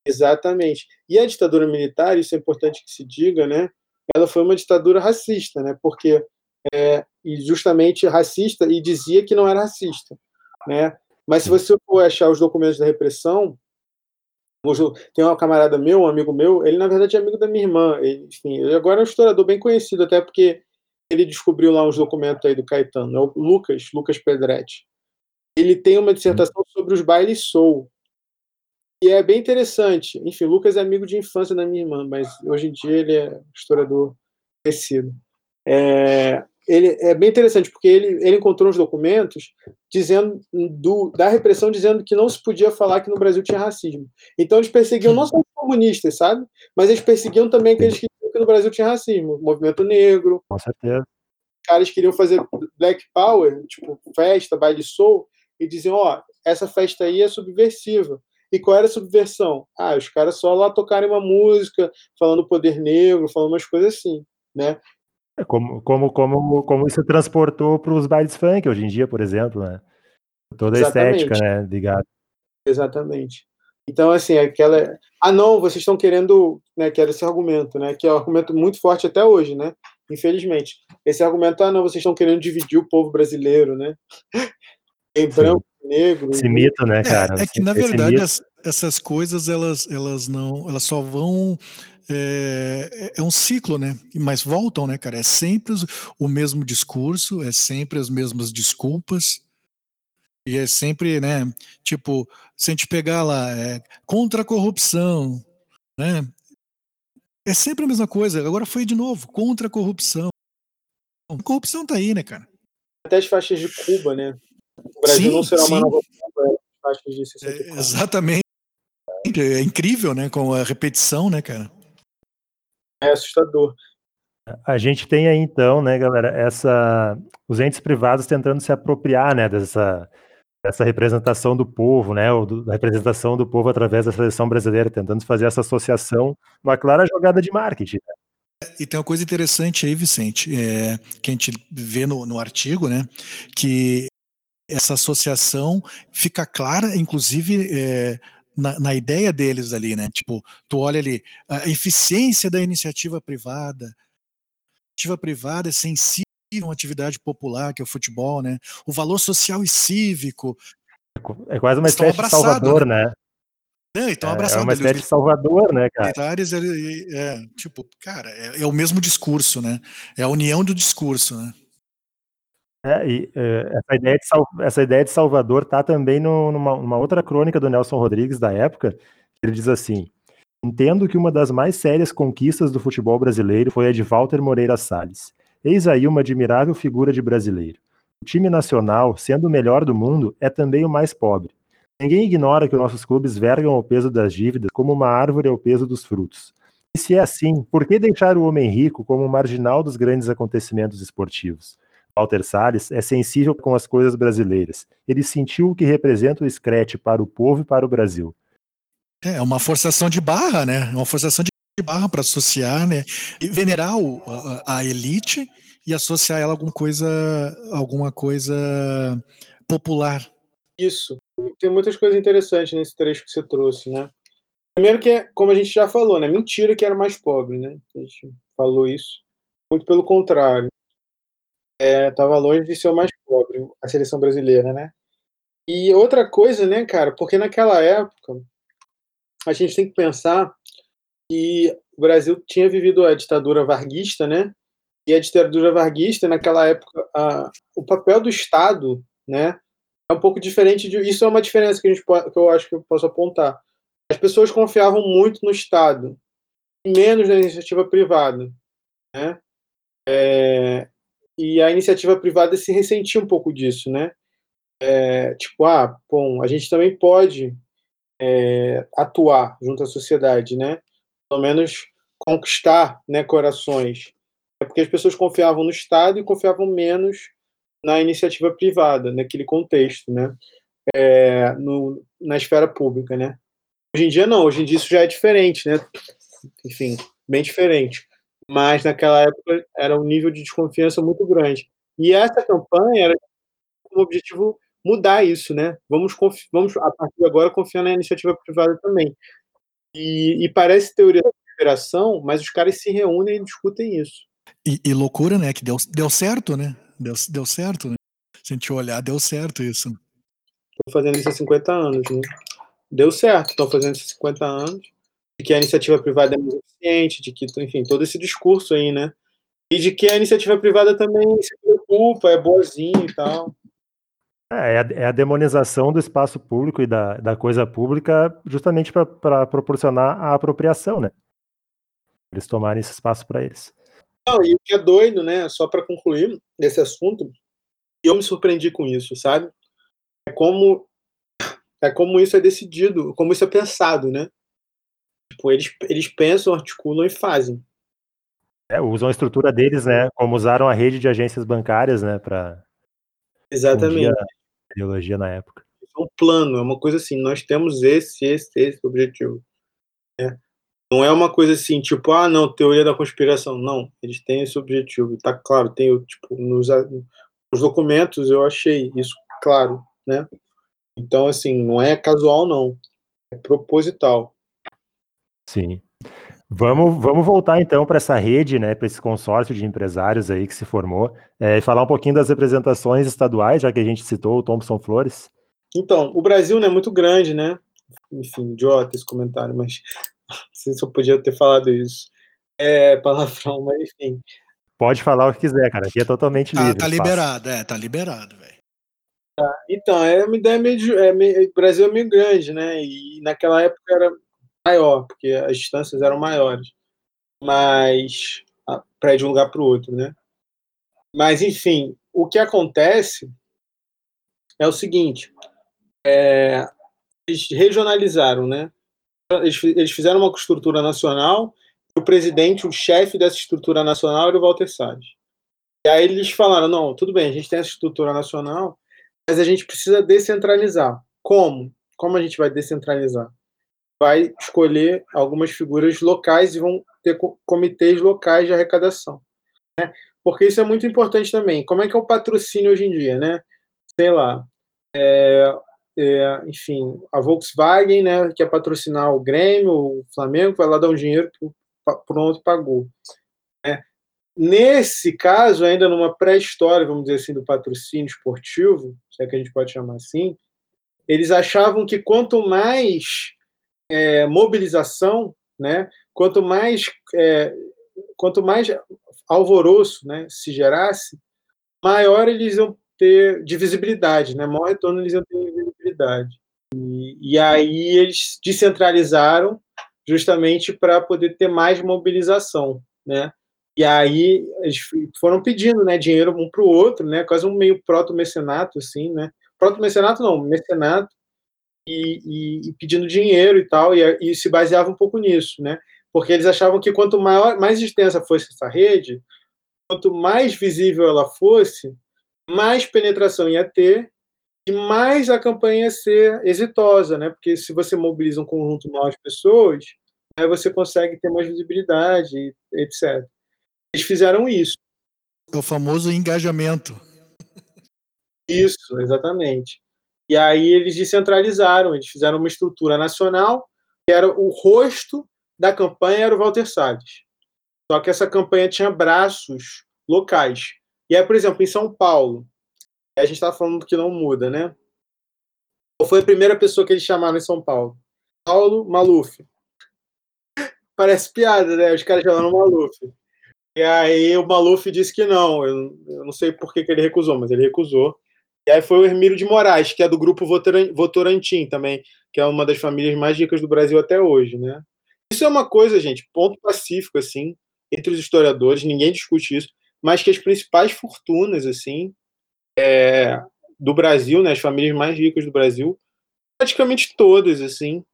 Exatamente. E a ditadura militar, isso é importante que se diga, né? Ela foi uma ditadura racista, né? Porque é, justamente racista e dizia que não era racista, né? Mas se você for achar os documentos da repressão, tem um camarada meu, um amigo meu, ele na verdade é amigo da minha irmã, enfim, agora é um historiador bem conhecido, até porque ele descobriu lá uns documentos aí do Caetano, é o Lucas, Lucas Pedretti. Ele tem uma dissertação sobre os bailes soul, e é bem interessante. Enfim, Lucas é amigo de infância da minha irmã, mas hoje em dia ele é historiador conhecido. É, ele é bem interessante porque ele, ele encontrou uns documentos dizendo do, da repressão dizendo que não se podia falar que no Brasil tinha racismo. Então eles perseguiam não só os comunistas, sabe? Mas eles perseguiam também aqueles que no Brasil tinha racismo, movimento negro. Com certeza. Caras queriam fazer Black Power, tipo festa, baile soul, e diziam, ó, essa festa aí é subversiva. E qual era a subversão? Ah, os caras só lá tocarem uma música, falando poder negro, falando umas coisas assim, né? É como, como, como, como isso transportou para os bailes funk hoje em dia, por exemplo, né? Toda a Exatamente. estética, né? Ligado. Exatamente. Então, assim, aquela. Ah, não, vocês estão querendo. Né, que era esse argumento, né? Que é um argumento muito forte até hoje, né? Infelizmente. Esse argumento, ah, não, vocês estão querendo dividir o povo brasileiro, né? (laughs) em branco negro. Esse mito, né, cara? É, é que na verdade as, essas coisas elas, elas não, elas só vão é, é, um ciclo, né? Mas voltam, né, cara? É sempre o mesmo discurso, é sempre as mesmas desculpas. E é sempre, né? Tipo, se a gente pegar lá, é, contra a corrupção, né? É sempre a mesma coisa. Agora foi de novo, contra a corrupção. A corrupção tá aí, né, cara? Até as faixas de Cuba, né? O Brasil sim, não será sim. uma nova taxas de 64. É, exatamente. É incrível, né? Com a repetição, né, cara? É assustador. A gente tem aí então, né, galera, essa os entes privados tentando se apropriar, né, dessa essa representação do povo, né, ou do, da representação do povo através da seleção brasileira, tentando fazer essa associação, uma clara jogada de marketing. Né? E tem uma coisa interessante aí, Vicente, é, que a gente vê no, no artigo, né, que essa associação fica clara, inclusive, é, na, na, ideia deles ali, né? Tipo, tu olha ali, a eficiência da iniciativa privada, iniciativa privada é sensível uma atividade popular, que é o futebol, né? O valor social e cívico. É quase uma espécie de Salvador, né? né? É, então é, é uma espécie de Salvador, né, cara? Militares, é, é, tipo, cara, é, é, o mesmo discurso, né? É a união do discurso, né? É, e é, essa, ideia de, essa ideia de Salvador tá também no, numa, numa outra crônica do Nelson Rodrigues da época, ele diz assim, Entendo que uma das mais sérias conquistas do futebol brasileiro foi a de Walter Moreira Salles. Eis aí uma admirável figura de brasileiro. O time nacional, sendo o melhor do mundo, é também o mais pobre. Ninguém ignora que os nossos clubes vergam ao peso das dívidas como uma árvore ao peso dos frutos. E se é assim, por que deixar o homem rico como marginal dos grandes acontecimentos esportivos? Walter Salles é sensível com as coisas brasileiras. Ele sentiu o que representa o escrete para o povo e para o Brasil. É uma forçação de barra, né? Uma forçação de barra para associar, né? E venerar o, a, a, elite e associar ela a alguma coisa, alguma coisa popular. Isso. Tem muitas coisas interessantes nesse trecho que você trouxe, né? Primeiro que é, como a gente já falou, né? Mentira que era mais pobre, né? A gente falou isso. Muito pelo contrário. É, longe de ser o mais pobre, a seleção brasileira, né? E outra coisa, né, cara, porque naquela época a gente tem que pensar que o Brasil tinha vivido a ditadura varguista, né? E a ditadura varguista, naquela época, a, o papel do Estado, né? É um pouco diferente de. Isso é uma diferença que, a gente que eu acho que eu posso apontar. As pessoas confiavam muito no Estado, menos na iniciativa privada, né? É, e a iniciativa privada se ressentia um pouco disso, né? É, tipo, ah, bom, a gente também pode é, atuar junto à sociedade, né? Pelo menos conquistar né, corações. É porque as pessoas confiavam no Estado e confiavam menos na iniciativa privada, naquele contexto, né? É, no, na esfera pública, né? Hoje em dia não, hoje em dia isso já é diferente, né? Enfim, bem diferente. Mas naquela época era um nível de desconfiança muito grande. E essa campanha era o objetivo mudar isso, né? Vamos, vamos a partir de agora confiar na iniciativa privada também. E, e parece teoria da conspiração, mas os caras se reúnem e discutem isso. E, e, loucura, né? Que deu, deu certo, né? Deu, deu certo, né? Se a gente olhar, deu certo isso. Estão fazendo isso há 50 anos, né? Deu certo, estão fazendo isso há 50 anos. De que a iniciativa privada é mais eficiente, de que, enfim, todo esse discurso aí, né? E de que a iniciativa privada também se preocupa, é boazinha e tal. É, é, a, é a demonização do espaço público e da, da coisa pública justamente para proporcionar a apropriação, né? Eles tomarem esse espaço para eles. Não, e o que é doido, né? Só para concluir esse assunto, eu me surpreendi com isso, sabe? É como é como isso é decidido, como isso é pensado, né? Tipo, eles, eles pensam, articulam e fazem. É, usam a estrutura deles, né? Como usaram a rede de agências bancárias, né? Para Exatamente. A ideologia na época. É um plano, é uma coisa assim, nós temos esse, esse, esse objetivo. Né? Não é uma coisa assim, tipo, ah, não, teoria da conspiração. Não, eles têm esse objetivo. Tá claro, tem, tipo, nos, nos documentos eu achei isso claro, né? Então, assim, não é casual, não. É proposital. Sim. Vamos, vamos voltar então para essa rede, né, para esse consórcio de empresários aí que se formou, é, e falar um pouquinho das representações estaduais, já que a gente citou o Thompson Flores. Então, o Brasil não é muito grande, né? Enfim, idiota esse comentário, mas não sei se eu podia ter falado isso. É palavrão, mas enfim. Pode falar o que quiser, cara. Aqui é totalmente livre. Ah, tá liberado, é, tá liberado, velho. Ah, então, é uma ideia meio, é meio. O Brasil é meio grande, né? E naquela época era maior, porque as distâncias eram maiores. Mas para ir de um lugar para o outro, né? Mas enfim, o que acontece é o seguinte: é, eles regionalizaram, né? Eles, eles fizeram uma estrutura nacional o presidente, o chefe dessa estrutura nacional era o Walter Salles. E aí eles falaram: não, tudo bem, a gente tem essa estrutura nacional, mas a gente precisa descentralizar. Como? Como a gente vai descentralizar? Vai escolher algumas figuras locais e vão ter comitês locais de arrecadação. Né? Porque isso é muito importante também. Como é que é o patrocínio hoje em dia, né? Sei lá, é, é, enfim, a Volkswagen, né, que é patrocinar o Grêmio, o Flamengo, vai lá dar um dinheiro pronto, pagou. É. Nesse caso, ainda numa pré-história, vamos dizer assim, do patrocínio esportivo, se é que a gente pode chamar assim, eles achavam que quanto mais é, mobilização, né, quanto mais é, quanto mais alvoroço né, se gerasse, maior eles iam ter de visibilidade, né, maior retorno eles iam ter de visibilidade. E, e aí eles descentralizaram justamente para poder ter mais mobilização, né? E aí eles foram pedindo, né, dinheiro um para o outro, né, quase um meio proto-mecenato, assim, né? Proto-mecenato não, mecenato, e, e, pedindo dinheiro e tal, e, e, se baseava um pouco nisso, né? Porque eles achavam que quanto maior, mais extensa fosse essa rede, quanto mais visível ela fosse, mais penetração ia ter e mais a campanha ser exitosa, né? Porque se você mobiliza um conjunto maior de pessoas, aí você consegue ter mais visibilidade, etc. Eles fizeram isso. É o famoso engajamento. Isso, exatamente. E aí eles descentralizaram, eles fizeram uma estrutura nacional, que era o rosto da campanha era o Walter Salles. Só que essa campanha tinha braços locais. E aí, por exemplo, em São Paulo, a gente está falando que não muda, né? Qual foi a primeira pessoa que eles chamaram em São Paulo? Paulo Maluf. (laughs) Parece piada, né? Os caras chamaram Maluf. E aí o Maluf disse que não. Eu não sei por que, que, ele recusou, mas ele recusou. E aí foi o Hermílio de Moraes, que é do grupo Votorantim também, que é uma das famílias mais ricas do Brasil até hoje, né? Isso é uma coisa, gente, ponto pacífico, assim, entre os historiadores, ninguém discute isso, mas que as principais fortunas, assim, é, do Brasil, né, as famílias mais ricas do Brasil, praticamente todas, assim,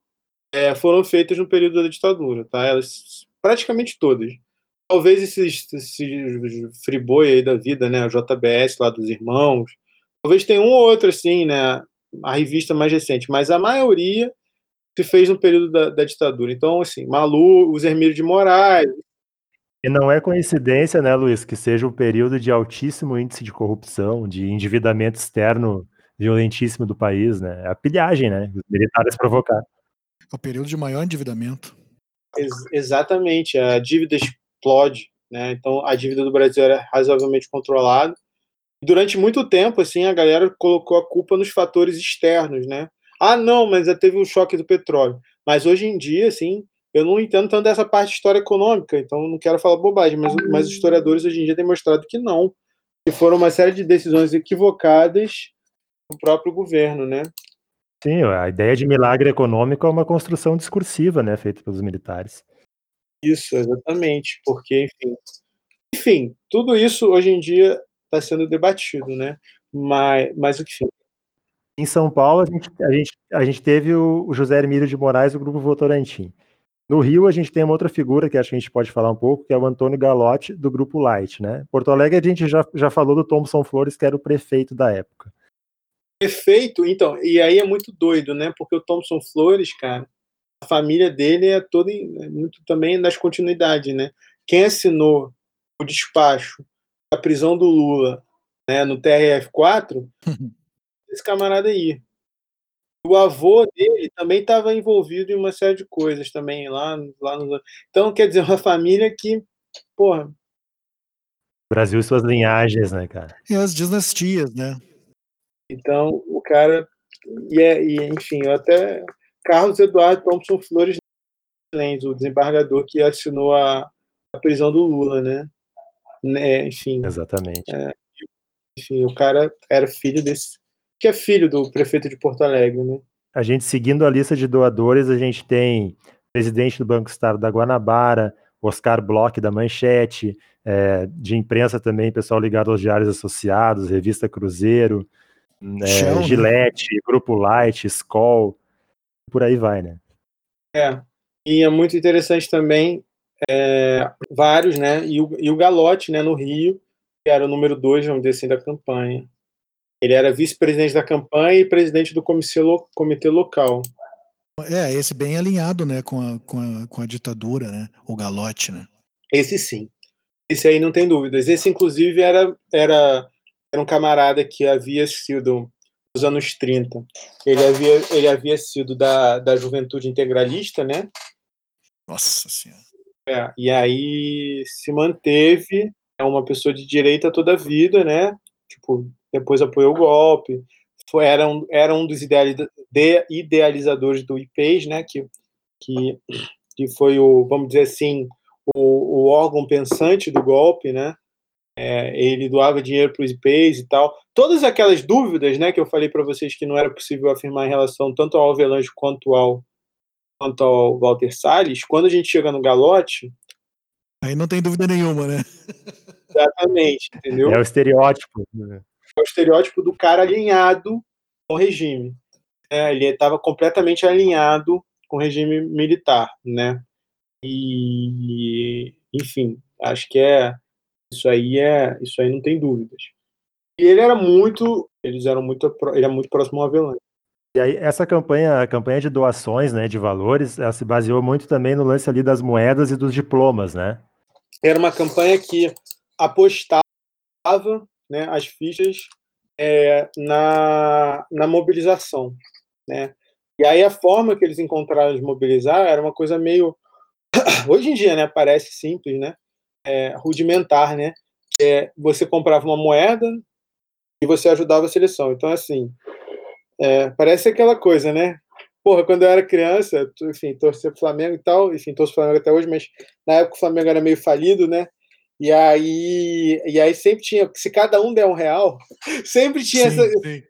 é, foram feitas no período da ditadura, tá? Elas, praticamente todas. Talvez esses, esses friboi aí da vida, né, o JBS lá dos irmãos, talvez tenha um ou outro, assim, né, a revista mais recente, mas a maioria se fez no período da, da ditadura. Então, assim, Malu, os Hermílio de Moraes, e não é coincidência, né, Luiz, que seja um período de altíssimo índice de corrupção, de endividamento externo violentíssimo do país, né? É a pilhagem, né? Os militares provocaram. É o período de maior endividamento. Ex exatamente, a dívida explode, né? Então a dívida do Brasil era razoavelmente controlada. Durante muito tempo, assim, a galera colocou a culpa nos fatores externos, né? Ah, não, mas já teve o um choque do petróleo. Mas hoje em dia, assim, eu não entendo tanto dessa parte de história econômica, então não quero falar bobagem, mas, mas os historiadores hoje em dia têm mostrado que não, que foram uma série de decisões equivocadas do próprio governo, né? Sim, a ideia de milagre econômico é uma construção discursiva, né, feita pelos militares. Isso, exatamente, porque, enfim, enfim, tudo isso hoje em dia está sendo debatido, né? Mas, mas enfim. Em São Paulo, a gente, a gente, a gente teve o José Hermílio de Moraes, o grupo Votorantim. No Rio, a gente tem uma outra figura que acho que a gente pode falar um pouco, que é o Antônio Galotti, do Grupo Light, né? Porto Alegre, a gente já, já falou do Thompson Flores, que era o prefeito da época. Prefeito, então, e aí é muito doido, né? Porque o Thompson Flores, cara, a família dele é toda é muito também das continuidades, né? Quem assinou o despacho prisão do Lula né, no TRF4, esse camarada aí. O avô dele também estava envolvido em uma série de coisas também lá, lá no... Então, quer dizer, uma família que, porra. Brasil e suas linhagens, né, cara? E as dinastias, né? Então, o cara. E, é, e enfim, até Carlos Eduardo Thompson Flores, o desembargador que assinou a, a prisão do Lula, né? Né enfim. Exatamente. É, enfim, o cara era filho desse que é filho do prefeito de Porto Alegre, né? A gente seguindo a lista de doadores, a gente tem presidente do Banco Estado da Guanabara, Oscar Bloch da Manchete, é, de imprensa também, pessoal ligado aos diários associados, revista Cruzeiro, é? Gillette, né? Grupo Light, Skoll, por aí vai, né? É, e é muito interessante também, é, vários, né? E o, e o Galote, né, no Rio, que era o número dois, vamos dizer assim, da campanha. Ele era vice-presidente da campanha e presidente do comitê, local. É, esse bem alinhado, né, com a, com a, com a ditadura, né? O Galote, né? Esse sim. Esse aí não tem dúvidas. Esse, inclusive, era, era, era um camarada que havia sido, nos anos 30, ele havia, ele havia sido da, da juventude integralista, né? Nossa Senhora. É, e aí se manteve, é uma pessoa de direita toda a vida, né? Tipo, depois apoiou o golpe, foi, era, um, era um dos idealizadores do IPES, né? Que, que, que foi o, vamos dizer assim, o, o órgão pensante do golpe, né? É, ele doava dinheiro para os IPs e tal. Todas aquelas dúvidas, né, que eu falei para vocês que não era possível afirmar em relação tanto ao Avelange quanto ao quanto ao Walter Salles, quando a gente chega no Galote, aí não tem dúvida nenhuma, né? Exatamente, entendeu? É o estereótipo. Né? É o estereótipo do cara alinhado com o regime. É, ele estava completamente alinhado com o regime militar, né? E, enfim, acho que é isso aí é isso aí não tem dúvidas. E ele era muito, eles eram muito, ele é muito próximo ao Avelange. E aí essa campanha, a campanha de doações, né, de valores, ela se baseou muito também no lance ali das moedas e dos diplomas, né? Era uma campanha que apostava, né, as fichas é, na, na mobilização, né? E aí a forma que eles encontraram de mobilizar era uma coisa meio (coughs) hoje em dia, né, parece simples, né, é, rudimentar, né, é, você comprava uma moeda e você ajudava a seleção. Então, assim, é, parece aquela coisa, né, porra, quando eu era criança, enfim, torcia pro Flamengo e tal, enfim, torço pro Flamengo até hoje, mas na época o Flamengo era meio falido, né, e aí, e aí sempre tinha, se cada um der um real, (laughs) sempre tinha sim, essa. Sim.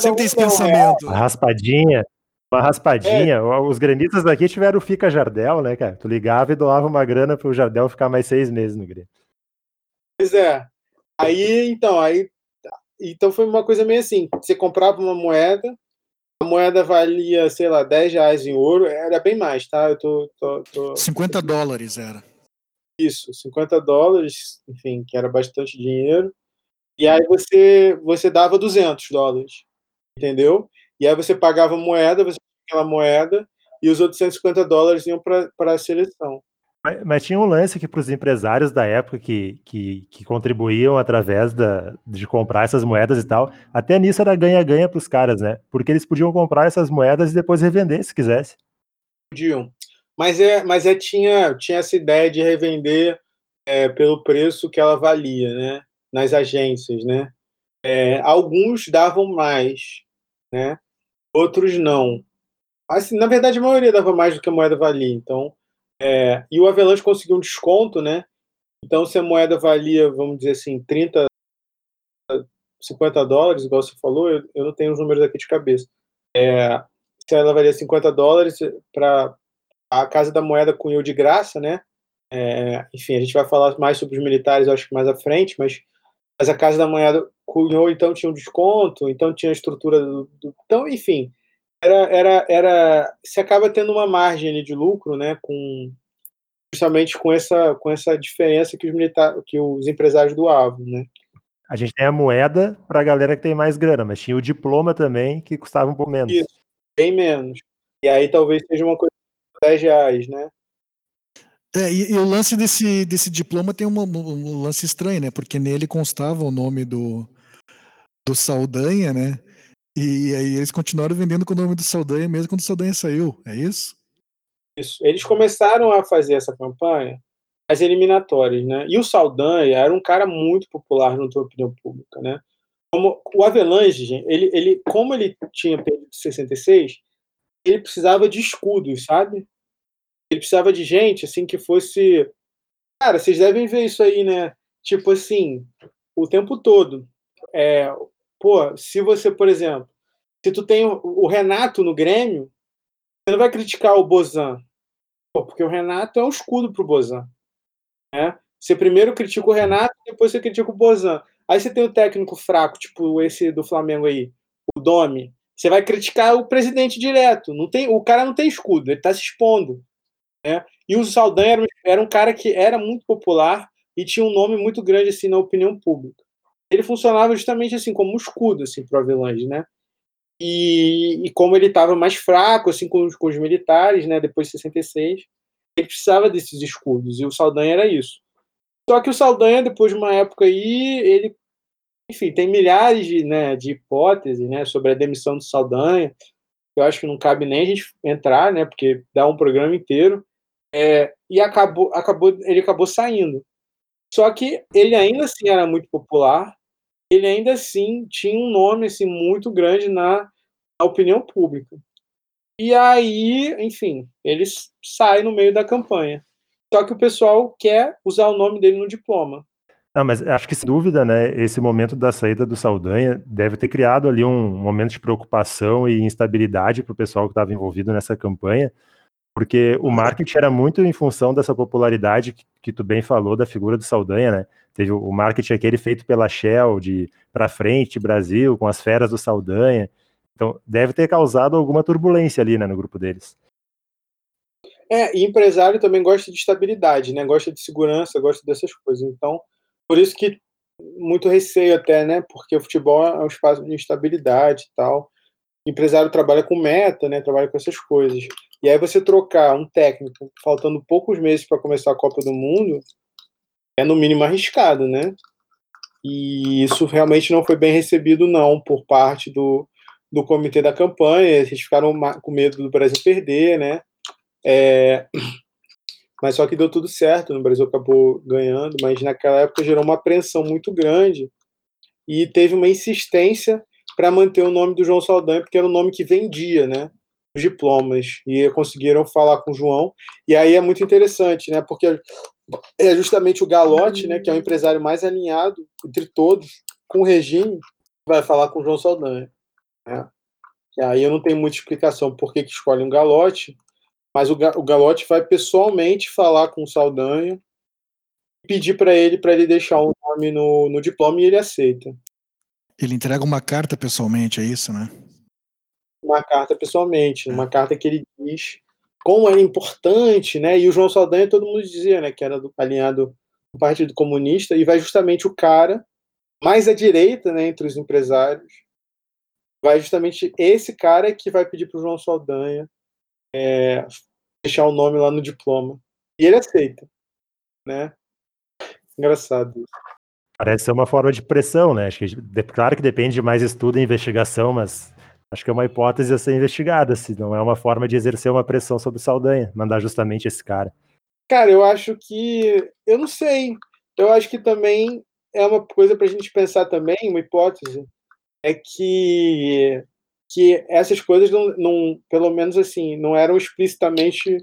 sempre um tem esse pensamento. Um raspadinha. Uma raspadinha. É. Os gremistas daqui tiveram o Fica Jardel, né, cara? Tu ligava e doava uma grana pro Jardel ficar mais seis meses no Grêmio. Pois é. Aí, então, aí. Então foi uma coisa meio assim: você comprava uma moeda, a moeda valia, sei lá, 10 reais em ouro, era bem mais, tá? Eu tô. tô, tô... 50 dólares era. Isso, 50 dólares, enfim, que era bastante dinheiro. E aí você, você dava 200 dólares, entendeu? E aí você pagava moeda, você aquela moeda, e os outros 150 dólares iam para a seleção. Mas, tinha um lance que para os empresários da época que, que, que, contribuíam através da, de comprar essas moedas e tal, até nisso era ganha-ganha para os caras, né? Porque eles podiam comprar essas moedas e depois revender se quisesse. Podiam. Mas, é, mas é, tinha, tinha essa ideia de revender é, pelo preço que ela valia, né? Nas agências, né? É, alguns davam mais, né? outros não. Assim, na verdade, a maioria dava mais do que a moeda valia. Então, é, e o Avalanche conseguiu um desconto, né? Então, se a moeda valia, vamos dizer assim, 30, 50 dólares, igual você falou, eu, eu não tenho os números aqui de cabeça. É, se ela valia 50 dólares, para a Casa da Moeda cunhou de graça, né? É, enfim, a gente vai falar mais sobre os militares, acho que mais à frente, mas, mas a Casa da Moeda cunhou, então tinha um desconto, então tinha a estrutura do. do então, enfim, era, era, era. Se acaba tendo uma margem de lucro, né? Com, justamente com essa, com essa diferença que os, militar, que os empresários doavam, né? A gente tem a moeda para a galera que tem mais grana, mas tinha o diploma também que custava um pouco menos. Isso, bem menos. E aí talvez seja uma coisa de 10 reais, né? É, e, e, o lance desse, desse diploma tem um, um, lance estranho, né? Porque nele constava o nome do, do Saldanha, né? E aí eles continuaram vendendo com o nome do Saldanha mesmo quando o Saldanha saiu, é isso? Isso. Eles começaram a fazer essa campanha as eliminatórias, né? E o Saldanha era um cara muito popular na opinião pública, né? Como o Avelange, ele, ele, como ele tinha perdido 66, ele precisava de escudos, sabe? Ele precisava de gente assim que fosse, cara, vocês devem ver isso aí, né? Tipo assim, o tempo todo. É, Pô, se você, por exemplo, se tu tem o Renato no Grêmio, você não vai criticar o Bozan. Pô, porque o Renato é um escudo pro Bozan. Né? Você primeiro critica o Renato, depois você critica o Bozan. Aí você tem o técnico fraco, tipo esse do Flamengo aí, o Domi. Você vai criticar o presidente direto. Não tem, o cara não tem escudo, ele está se expondo. Né? E o Saldanha era, era um cara que era muito popular e tinha um nome muito grande assim na opinião pública. Ele funcionava justamente assim como um escudo assim para Avelange, né? E, e, como ele estava mais fraco assim com, com, os militares, né? Depois de 66, ele precisava desses escudos e o Saldanha era isso. Só que o Saldanha depois de uma época aí ele enfim, tem milhares de, né, de hipóteses né, sobre a demissão do Saldanha. Eu acho que não cabe nem a gente entrar, né, porque dá um programa inteiro. É, e acabou, acabou, ele acabou saindo. Só que ele ainda assim era muito popular, ele ainda assim tinha um nome assim, muito grande na, na opinião pública. E aí, enfim, ele sai no meio da campanha. Só que o pessoal quer usar o nome dele no diploma. Não, mas acho que sem dúvida, né, esse momento da saída do Saldanha deve ter criado ali um momento de preocupação e instabilidade para o pessoal que estava envolvido nessa campanha, porque o marketing era muito em função dessa popularidade que, que tu bem falou da figura do Saldanha, né? Teve o marketing aquele feito pela Shell de para frente Brasil com as feras do Saldanha. Então, deve ter causado alguma turbulência ali, né, no grupo deles. É, e empresário também gosta de estabilidade, né? Gosta de segurança, gosta dessas coisas. Então, por isso que muito receio até, né? Porque o futebol é um espaço de instabilidade e tal. O empresário trabalha com meta, né? Trabalha com essas coisas. E aí você trocar um técnico faltando poucos meses para começar a Copa do Mundo é no mínimo arriscado, né? E isso realmente não foi bem recebido não por parte do, do comitê da campanha. Eles ficaram com medo do Brasil perder, né? É, (clears throat) mas só que deu tudo certo, no Brasil acabou ganhando, mas naquela época gerou uma apreensão muito grande e teve uma insistência para manter o nome do João Saldanha, porque era o nome que vendia, né? Os diplomas. E conseguiram falar com o João. E aí é muito interessante, né? Porque é justamente o Galote, né, que é o empresário mais alinhado entre todos com o regime, vai falar com o João Saldanha. Né? E aí eu não tenho muita explicação por que, que escolhe um Galote, mas o, o Galotti vai pessoalmente falar com o Saldanha pedir para ele para ele deixar o nome no, no diploma e ele aceita. Ele entrega uma carta pessoalmente, é isso, né? Uma carta pessoalmente, uma carta que ele diz como é importante, né? E o João Saldanha todo mundo dizia, né, que era do, alinhado do Partido Comunista e vai justamente o cara mais à direita, né, entre os empresários, vai justamente esse cara que vai pedir para o João Saldanha é, deixar o nome lá no diploma. E ele aceita, né? Engraçado. Parece ser uma forma de pressão, né? Acho que, claro que depende de mais estudo e investigação, mas acho que é uma hipótese a ser investigada, se não é uma forma de exercer uma pressão sobre o Saldanha, mandar justamente esse cara. Cara, eu acho que. Eu não sei. Eu acho que também é uma coisa para a gente pensar também, uma hipótese, é que que essas coisas não, não, pelo menos assim, não eram explicitamente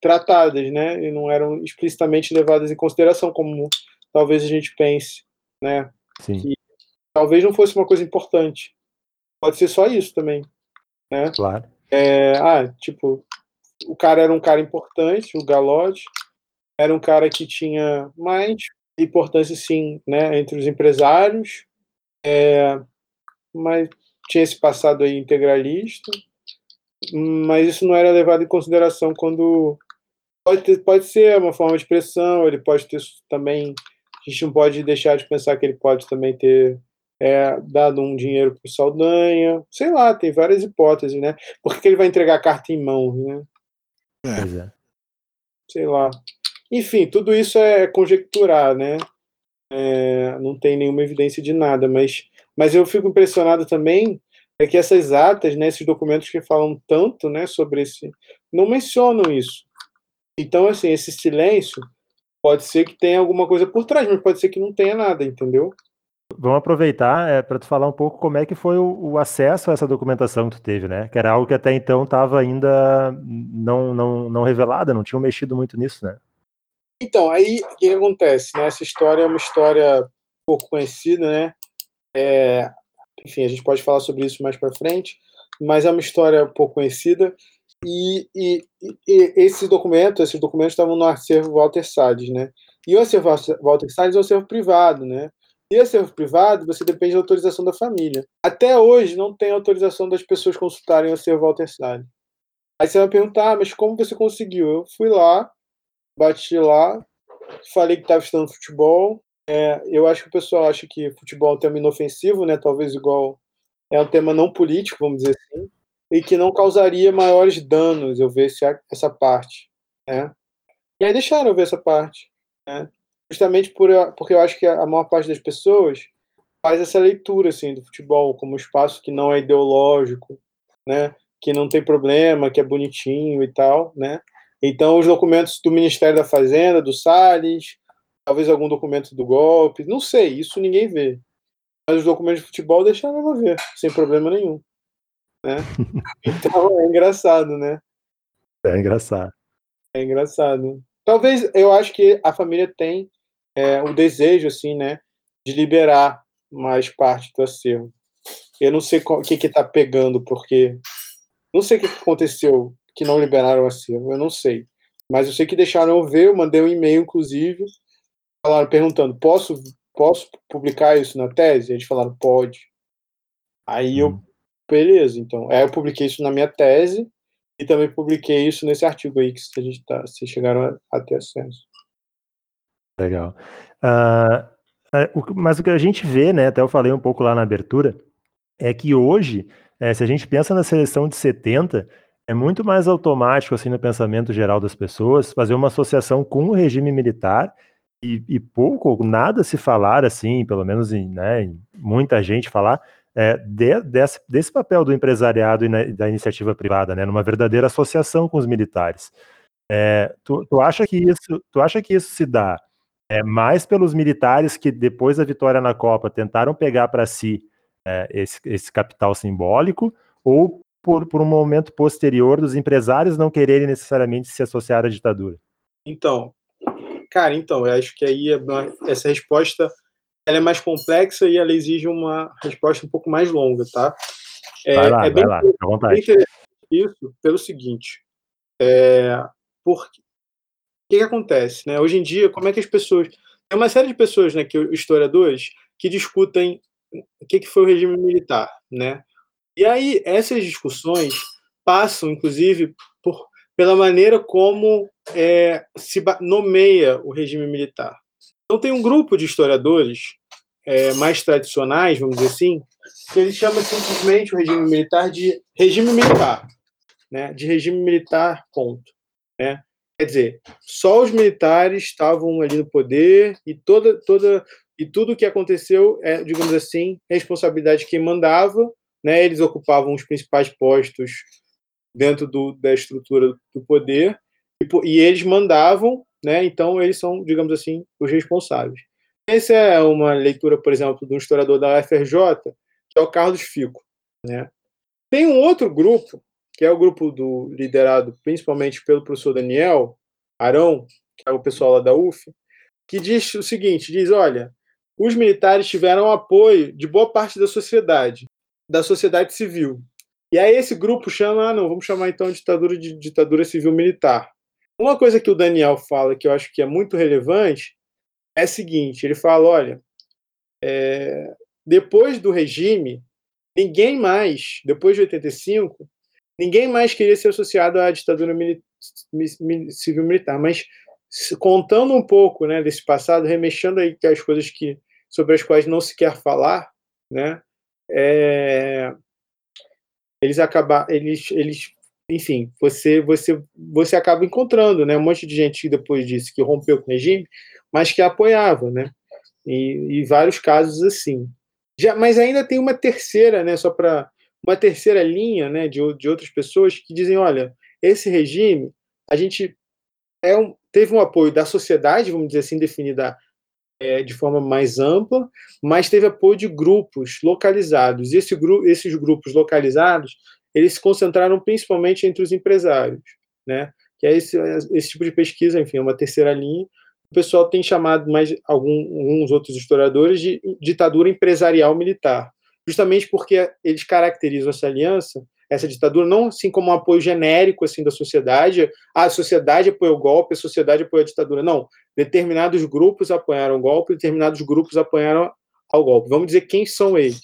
tratadas, né? E não eram explicitamente levadas em consideração, como talvez a gente pense, né? Sim. Que talvez não fosse uma coisa importante. Pode ser só isso também, né? Claro. É, ah, tipo, o cara era um cara importante, o Galote, era um cara que tinha mais importância, sim, né, entre os empresários, é, mas tinha esse passado aí integralista, mas isso não era levado em consideração quando pode, ter, pode ser uma forma de pressão, ele pode ter também, a gente não pode deixar de pensar que ele pode também ter é, dado um dinheiro para o Saldanha, sei lá, tem várias hipóteses, né? Por que ele vai entregar a carta em mãos, né? É. é. Sei lá. Enfim, tudo isso é conjecturar, né? É, não tem nenhuma evidência de nada, mas mas eu fico impressionado também é que essas atas, né, esses documentos que falam tanto, né, sobre esse, não mencionam isso. Então, assim, esse silêncio pode ser que tenha alguma coisa por trás, mas pode ser que não tenha nada, entendeu? Vamos aproveitar é, para tu falar um pouco como é que foi o, o, acesso a essa documentação que tu teve, né? Que era algo que até então estava ainda não, não, não revelada, não tinham mexido muito nisso, né? Então, aí o que, acontece? Né? Essa história é uma história pouco conhecida, né? É, enfim, a gente pode falar sobre isso mais para frente, mas é uma história pouco conhecida. E, e, e esse documento, esses documentos estavam no acervo Walter Salles, né? E o acervo Walter Salles é um acervo privado, né? E acervo privado, você depende da autorização da família. Até hoje, não tem autorização das pessoas consultarem o acervo Walter. Aí você vai perguntar, ah, mas como você conseguiu? Eu fui lá, bati lá, falei que estava estudando futebol. É, eu acho que o pessoal acha que futebol é um tema inofensivo, né? Talvez igual é um tema não político, vamos dizer assim, e que não causaria maiores danos eu ver essa parte, né? E aí deixaram eu ver essa parte, né? Justamente por, porque eu acho que a maior parte das pessoas faz essa leitura assim do futebol como um espaço que não é ideológico, né? Que não tem problema, que é bonitinho e tal, né? Então os documentos do Ministério da Fazenda, do Salles, talvez algum documento do golpe, não sei, isso ninguém vê. Mas os documentos de futebol deixaram ela ver, sem problema nenhum. Né? (laughs) Então é engraçado, né? É engraçado. É engraçado. Talvez eu acho que a família tem é, o desejo, assim, né, de liberar mais parte do acervo. Eu não sei o que que tá pegando, porque não sei o que aconteceu que não liberaram o acervo, eu não sei. Mas eu sei que deixaram eu ver, eu mandei um e-mail, inclusive, falaram, perguntando, posso, posso publicar isso na tese? Eles falaram, pode. Aí eu, hum. beleza, então. Aí eu publiquei isso na minha tese e também publiquei isso nesse artigo aí que a gente tá, vocês chegaram a, a ter acesso. Legal. Uh, mas o que a gente vê, né, até eu falei um pouco lá na abertura, é que hoje, é, se a gente pensa na seleção de 70, é muito mais automático, assim, no pensamento geral das pessoas, fazer uma associação com o regime militar e, e pouco, nada se falar, assim, pelo menos em, né, muita gente falar, é, de, desse, desse, papel do empresariado e na, da iniciativa privada, né, numa verdadeira associação com os militares. É, tu, tu, acha que isso, tu acha que isso se dá é, mais pelos militares que depois da vitória na Copa tentaram pegar para si é, esse, esse, capital simbólico, ou por, por um momento posterior dos empresários não quererem necessariamente se associar à ditadura? Então, Cara, então, eu acho que aí é essa resposta ela é mais complexa e ela exige uma resposta um pouco mais longa, tá? É, vai lá, é bem, vai lá, à vontade. Isso pelo seguinte, é, porque, o que, que, acontece, né? Hoje em dia, como é que as pessoas... Tem uma série de pessoas, né, que historiadores, que discutem o que, que foi o regime militar, né? E aí, essas discussões passam, inclusive, pela maneira como é, se nomeia o regime militar. Então, tem um grupo de historiadores é, mais tradicionais, vamos dizer assim, que eles chamam simplesmente o regime militar de regime militar, né? de regime militar, ponto. Né? Quer dizer, só os militares estavam ali no poder e toda, toda e tudo o que aconteceu é, digamos assim, responsabilidade de quem mandava, né? Eles ocupavam os principais postos dentro do, da estrutura do poder e, e, eles mandavam, né? Então eles são, digamos assim, os responsáveis. Essa é uma leitura, por exemplo, de um historiador da UFRJ, que é o Carlos Fico, né? Tem um outro grupo, que é o grupo do liderado principalmente pelo professor Daniel Arão, que é o pessoal lá da UF, que diz o seguinte, diz, olha, os militares tiveram apoio de boa parte da sociedade, da sociedade civil, e aí esse grupo chama, ah, não, vamos chamar então ditadura de ditadura civil militar. Uma coisa que o Daniel fala que eu acho que é muito relevante é a seguinte: ele fala, olha, é, depois do regime, ninguém mais, depois de 85, ninguém mais queria ser associado à ditadura mili civil militar, mas contando um pouco, né, desse passado, remexendo aí as coisas que sobre as quais não se quer falar, né, é, eles acabam, eles, eles, enfim, você, você, você acaba encontrando, né, um monte de gente depois disso que rompeu com o regime, mas que apoiava, né, e, e vários casos assim. Já, mas ainda tem uma terceira, né, só para uma terceira linha, né, de, de outras pessoas que dizem, olha, esse regime, a gente é um, teve um apoio da sociedade, vamos dizer assim, definida é, de forma mais ampla, mas teve apoio de grupos localizados. Esse gru esses grupos localizados, eles se concentraram principalmente entre os empresários, né? Que é esse, esse tipo de pesquisa, enfim, é uma terceira linha. O pessoal tem chamado mais algum, alguns outros historiadores de ditadura empresarial militar, justamente porque eles caracterizam essa aliança essa ditadura, não assim como um apoio genérico assim da sociedade, ah, a sociedade apoiou o golpe, a sociedade apoiou a ditadura, não. Determinados grupos apoiaram o golpe, determinados grupos apoiaram ao golpe. Vamos dizer quem são eles.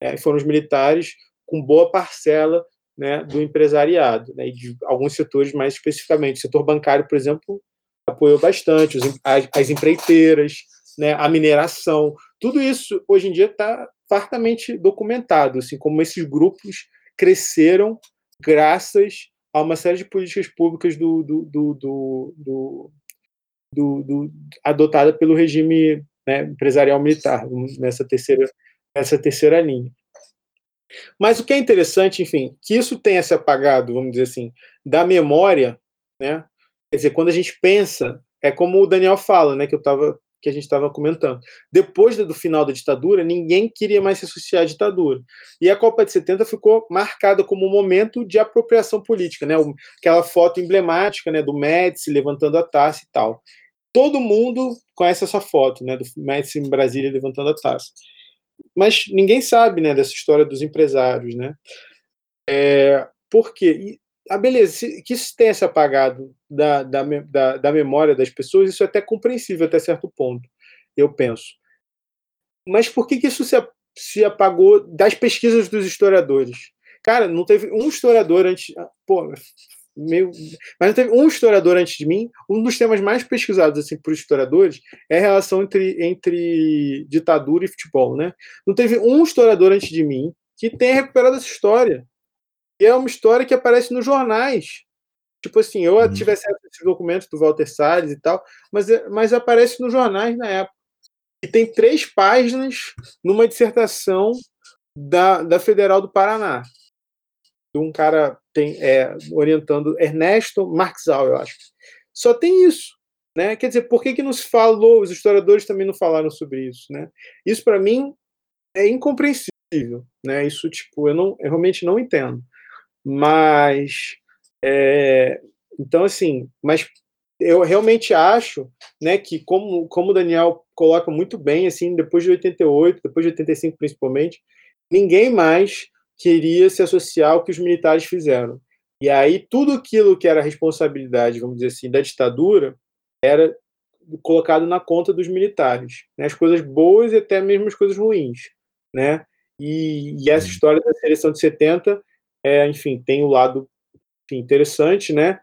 É, foram os militares com boa parcela né, do empresariado, né, e de alguns setores mais especificamente. O setor bancário, por exemplo, apoiou bastante, os, as, as empreiteiras, né, a mineração, tudo isso hoje em dia está fartamente documentado, assim como esses grupos cresceram graças a uma série de políticas públicas do, do, do, do, do adotada pelo regime né, empresarial militar nessa terceira nessa terceira linha. Mas o que é interessante, enfim, que isso tenha se apagado, vamos dizer assim, da memória, né? Quer dizer, quando a gente pensa, é como o Daniel fala, né, que eu tava que a gente estava comentando. Depois do final da ditadura, ninguém queria mais se associar à ditadura. E a Copa de 70 ficou marcada como um momento de apropriação política, né? Aquela foto emblemática, né, do Médici levantando a taça e tal. Todo mundo conhece essa foto, né, do Médici em Brasília levantando a taça mas ninguém sabe, né, dessa história dos empresários, né? É, por quê? Ah, beleza, que isso tenha se apagado da, da, da, da memória das pessoas, isso é até compreensível até certo ponto, eu penso. Mas por que, que isso se, se apagou das pesquisas dos historiadores? Cara, não teve um historiador antes. Ah, pô, meio. Mas não teve um historiador antes de mim. Um dos temas mais pesquisados assim por historiadores é a relação entre, entre ditadura e futebol, né? Não teve um historiador antes de mim que tenha recuperado essa história. E é uma história que aparece nos jornais. Tipo assim, eu uhum. tive acesso a esses documentos do Walter Salles e tal, mas, mas aparece nos jornais na época. E tem três páginas numa dissertação da, da Federal do Paraná de um cara tem, é, orientando Ernesto Marxal, eu acho. Só tem isso. Né? Quer dizer, por que, que não se falou? Os historiadores também não falaram sobre isso. Né? Isso, para mim, é incompreensível. Né? Isso, tipo, eu, não, eu realmente não entendo. Mas, é, então, assim, mas eu realmente acho né, que, como, como o Daniel coloca muito bem, assim, depois de 88, depois de 85 principalmente, ninguém mais queria se associar ao que os militares fizeram. E aí tudo aquilo que era responsabilidade, vamos dizer assim, da ditadura, era colocado na conta dos militares, né? as coisas boas e até mesmo as coisas ruins, né? E, e essa história da seleção de 70, é, enfim, tem o um lado enfim, interessante, né?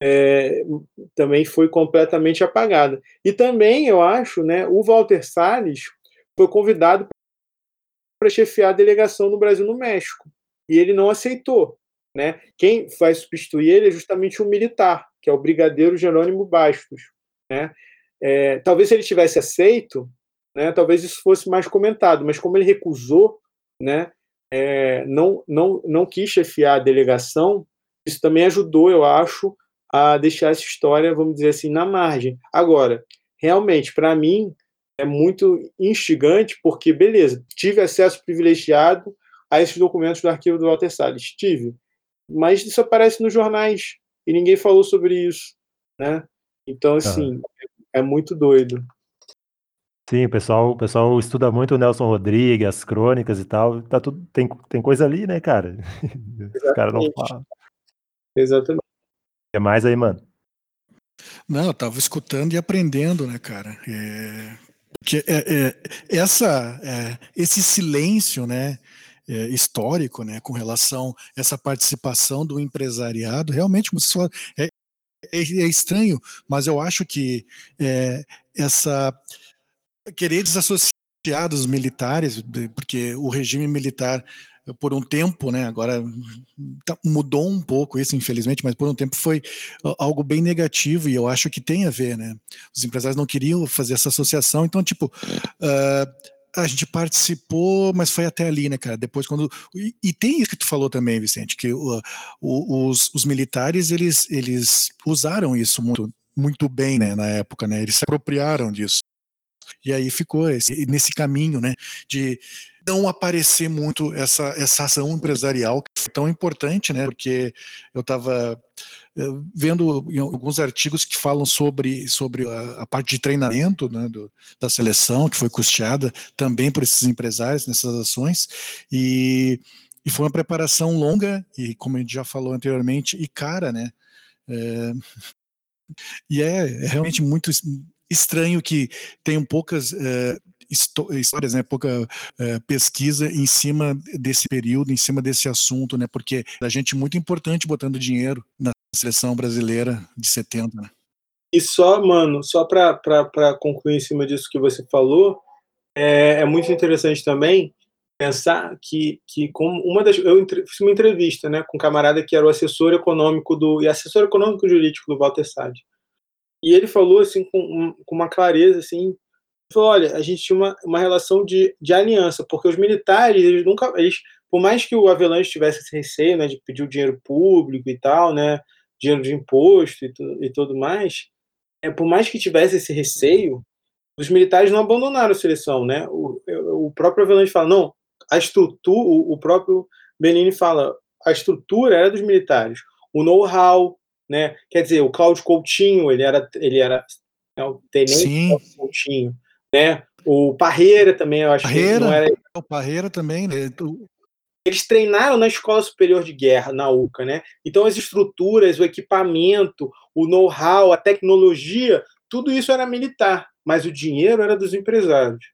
É, também foi completamente apagada. E também, eu acho, né, o Walter Salles foi convidado para chefiar a delegação no Brasil no México. E ele não aceitou. Né? Quem vai substituir ele é justamente um militar, que é o brigadeiro Jerônimo Bastos. Né? É, talvez se ele tivesse aceito, né, talvez isso fosse mais comentado, mas como ele recusou, né, é, não, não, não quis chefiar a delegação, isso também ajudou, eu acho, a deixar essa história, vamos dizer assim, na margem. Agora, realmente, para mim, é muito instigante, porque, beleza, tive acesso privilegiado a esses documentos do arquivo do Walter Salles. Tive. Mas isso aparece nos jornais e ninguém falou sobre isso. Né? Então, assim, é, é muito doido. Sim, o pessoal, o pessoal estuda muito o Nelson Rodrigues, as crônicas e tal. Tá tudo, tem, tem coisa ali, né, cara? (laughs) Os caras não falam. Exatamente. O que mais aí, mano? Não, eu tava escutando e aprendendo, né, cara? É, que é, é, essa, é, esse silêncio, né, é, histórico, né, com relação a essa participação do empresariado, realmente, é, é, é estranho, mas eu acho que é, essa querer desassociar dos militares, porque o regime militar por um tempo, né? Agora tá, mudou um pouco isso, infelizmente, mas por um tempo foi algo bem negativo e eu acho que tem a ver, né? Os empresários não queriam fazer essa associação, então tipo uh, a gente participou, mas foi até ali, né, cara? Depois quando e, e tem isso que tu falou também, Vicente, que uh, os, os militares eles eles usaram isso muito muito bem, né, na época, né? Eles se apropriaram disso. E aí ficou esse, nesse caminho, né, de não aparecer muito essa, essa ação empresarial que foi tão importante, né? Porque eu estava eh, vendo alguns artigos que falam sobre, sobre a, a parte de treinamento né, do, da seleção, que foi custeada também por esses empresários nessas ações, e, e foi uma preparação longa, e como a gente já falou anteriormente, e cara, né? É, (laughs) e é, é realmente muito estranho que tenham poucas. É, histórias, né, pouca uh, pesquisa em cima desse período, em cima desse assunto, né, porque a gente muito importante botando dinheiro na seleção brasileira de 70, né. E só, mano, só para concluir em cima disso que você falou, é, é muito interessante também pensar que, que como uma das eu fiz uma entrevista né com um camarada que era o assessor econômico do e assessor econômico jurídico do Walter Sade e ele falou assim com, com uma clareza assim falou olha a gente tinha uma, uma relação de, de aliança porque os militares eles nunca eles por mais que o Avelange tivesse esse receio né de pedir o dinheiro público e tal né dinheiro de imposto e, tu, e tudo mais é por mais que tivesse esse receio os militares não abandonaram a seleção, né? O, o próprio Avelange fala, não, a estrutura, o próprio Benini fala, a estrutura era dos militares, o know-how, né? Quer dizer, o Cláudio Coutinho, ele era, ele era é, o tenente Coutinho, né? O Parreira também, eu acho Parreira, que não era. O Parreira também, né? Eles treinaram na Escola Superior de Guerra, na UCA, né? Então as estruturas, o equipamento, o know-how, a tecnologia, tudo isso era militar, mas o dinheiro era dos empresários.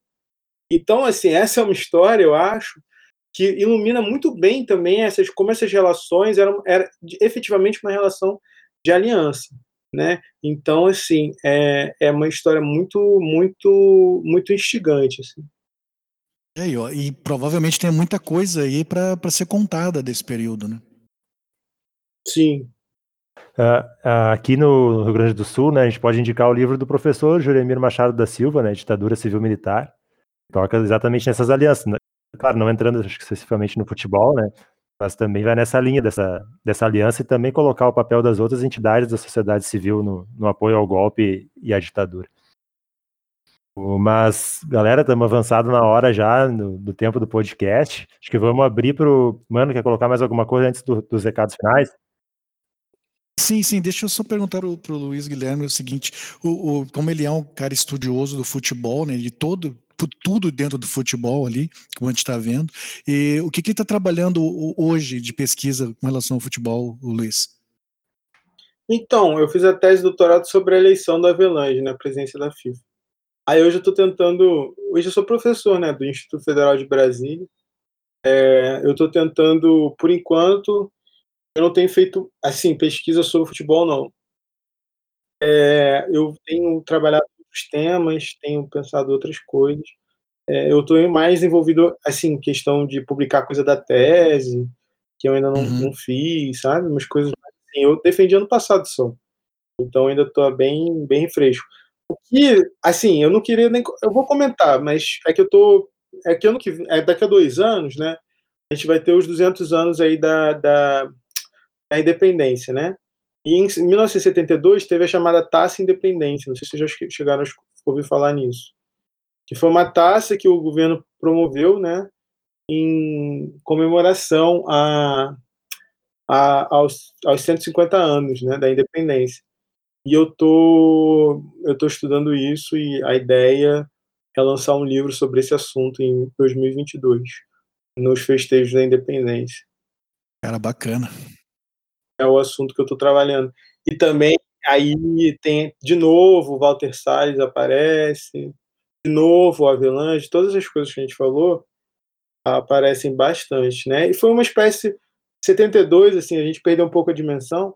Então, assim, essa é uma história, eu acho, que ilumina muito bem também essas, como essas relações eram era efetivamente uma relação de aliança, né? Então, assim, é, é uma história muito, muito, muito instigante, assim. É, e, e provavelmente tem muita coisa aí para ser contada desse período, né? Sim. Uh, uh, aqui no Rio Grande do Sul, né, a gente pode indicar o livro do professor Juremir Machado da Silva, né, Ditadura Civil Militar, toca exatamente nessas alianças. Né? Claro, não entrando especificamente no futebol, né? Mas também vai nessa linha dessa, dessa aliança e também colocar o papel das outras entidades da sociedade civil no, no apoio ao golpe e à ditadura. Mas, galera, estamos avançados na hora já no, do tempo do podcast. Acho que vamos abrir para o. Mano, quer colocar mais alguma coisa antes do, dos recados finais? Sim, sim, deixa eu só perguntar para o Luiz Guilherme o seguinte: o, o, como ele é um cara estudioso do futebol, né, de todo, tudo dentro do futebol ali, como a gente está vendo. E o que, que ele está trabalhando hoje de pesquisa com relação ao futebol, Luiz? Então, eu fiz a tese de doutorado sobre a eleição da Avelange na presidência da FIFA. Aí hoje eu estou tentando. Hoje eu sou professor né, do Instituto Federal de Brasília. É, eu estou tentando, por enquanto, eu não tenho feito assim pesquisa sobre futebol, não. É, eu tenho trabalhado outros temas, tenho pensado outras coisas. É, eu estou mais envolvido, assim, questão de publicar coisa da tese, que eu ainda não, uhum. não fiz, sabe? Umas coisas assim. Eu defendi ano passado só. Então ainda estou bem, bem fresco. O que, assim, eu não queria nem. Eu vou comentar, mas é que eu tô. É que ano que é daqui a dois anos, né? A gente vai ter os 200 anos aí da, da, da independência, né? E em 1972 teve a chamada Taça Independência, não sei se vocês já chegaram a ouvir falar nisso, que foi uma taça que o governo promoveu, né, em comemoração a, a, aos, aos 150 anos, né, da independência. E eu tô eu tô estudando isso e a ideia é lançar um livro sobre esse assunto em 2022, nos festejos da independência. Cara, bacana é o assunto que eu estou trabalhando. E também aí tem de novo o Walter Salles aparece, de novo o Avelange, todas as coisas que a gente falou aparecem bastante, né? E foi uma espécie 72, assim, a gente perdeu um pouco a dimensão,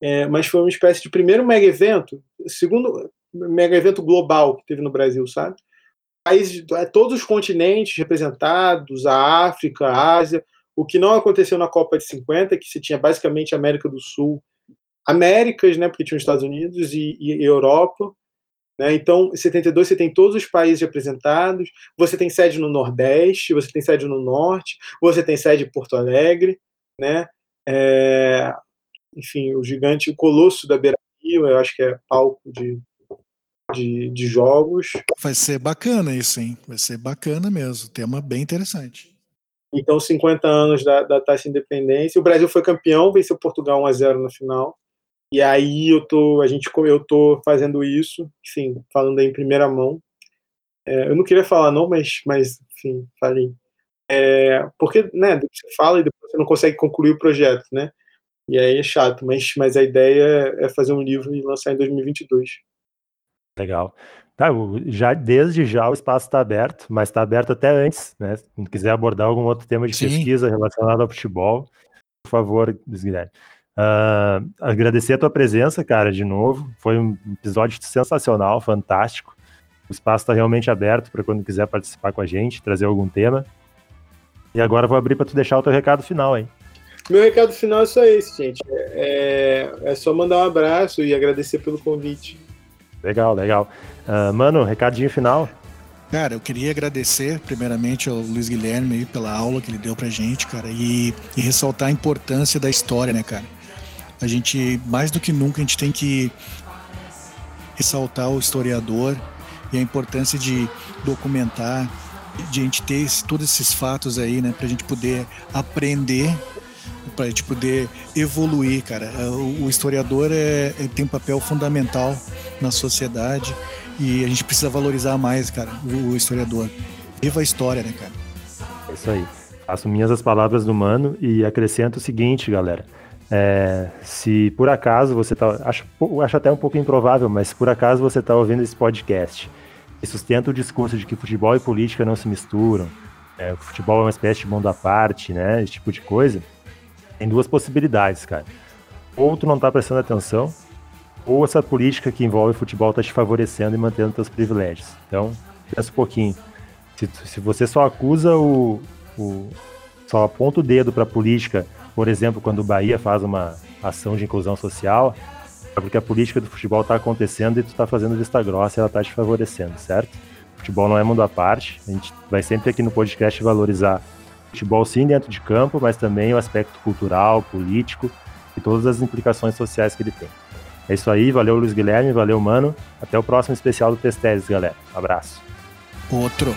é, mas foi uma espécie de primeiro mega evento, segundo mega evento global que teve no Brasil, sabe? Países, é, todos os continentes representados, a África, a Ásia, o que não aconteceu na Copa de 50, que se tinha basicamente América do Sul, Américas, né, porque tinha os Estados Unidos e, e Europa. Né? Então, em 72 você tem todos os países representados, você tem sede no Nordeste, você tem sede no Norte, você tem sede em Porto Alegre, né? É, enfim, o gigante, o colosso da Beira-Rio, eu acho que é palco de, de, de jogos. Vai ser bacana isso, hein? Vai ser bacana mesmo, tema bem interessante. Então, 50 anos da, da taxa de independência. O Brasil foi campeão, venceu Portugal 1 a 0 na final. E aí eu tô, a gente, eu tô fazendo isso, enfim, falando aí em primeira mão. É, eu não queria falar não, mas, mas enfim, falei. É, porque, né, você fala e depois você não consegue concluir o projeto, né? E aí é chato, mas, mas a ideia é fazer um livro e lançar em 2022. Legal. Tá, já, desde já o espaço está aberto, mas está aberto até antes, né? Se quiser abordar algum outro tema de Sim. pesquisa relacionado ao futebol, por favor, Guilherme. Uh, agradecer a tua presença, cara, de novo. Foi um episódio sensacional, fantástico. O espaço está realmente aberto para quando quiser participar com a gente, trazer algum tema. E agora vou abrir para tu deixar o teu recado final aí. Meu recado final é só esse, gente. É, é só mandar um abraço e agradecer pelo convite. Legal, legal. Uh, mano, recadinho final. Cara, eu queria agradecer primeiramente ao Luiz Guilherme pela aula que ele deu pra gente, cara, e, e ressaltar a importância da história, né, cara? A gente, mais do que nunca, a gente tem que ressaltar o historiador e a importância de documentar, de a gente ter esse, todos esses fatos aí, né, pra gente poder aprender para a gente poder evoluir, cara. É, o, historiador é, é, tem um papel fundamental na sociedade e a gente precisa valorizar mais, cara, o, historiador. Viva a história, né, cara? É isso aí. Faço minhas as palavras do Mano e acrescento o seguinte, galera. É, se por acaso você tá. Acho, acho até um pouco improvável, mas se por acaso você está ouvindo esse podcast e sustenta o discurso de que futebol e política não se misturam, é, o futebol é uma espécie de mundo à parte, né? Esse tipo de coisa tem duas possibilidades, cara. Ou tu não tá prestando atenção, ou essa política que envolve futebol tá te favorecendo e mantendo teus privilégios. Então, pensa um pouquinho. Se, se você só acusa o, o só aponta o dedo para a política, por exemplo, quando o Bahia faz uma ação de inclusão social, é porque a política do futebol está acontecendo e tu está fazendo vista grossa e ela está te favorecendo, certo? futebol não é mundo à parte. A gente vai sempre aqui no podcast valorizar futebol sim dentro de campo, mas também o aspecto cultural, político e todas as implicações sociais que ele tem. É isso aí, valeu Luiz Guilherme, valeu mano. Até o próximo especial do Testes, galera. abraço. Outro.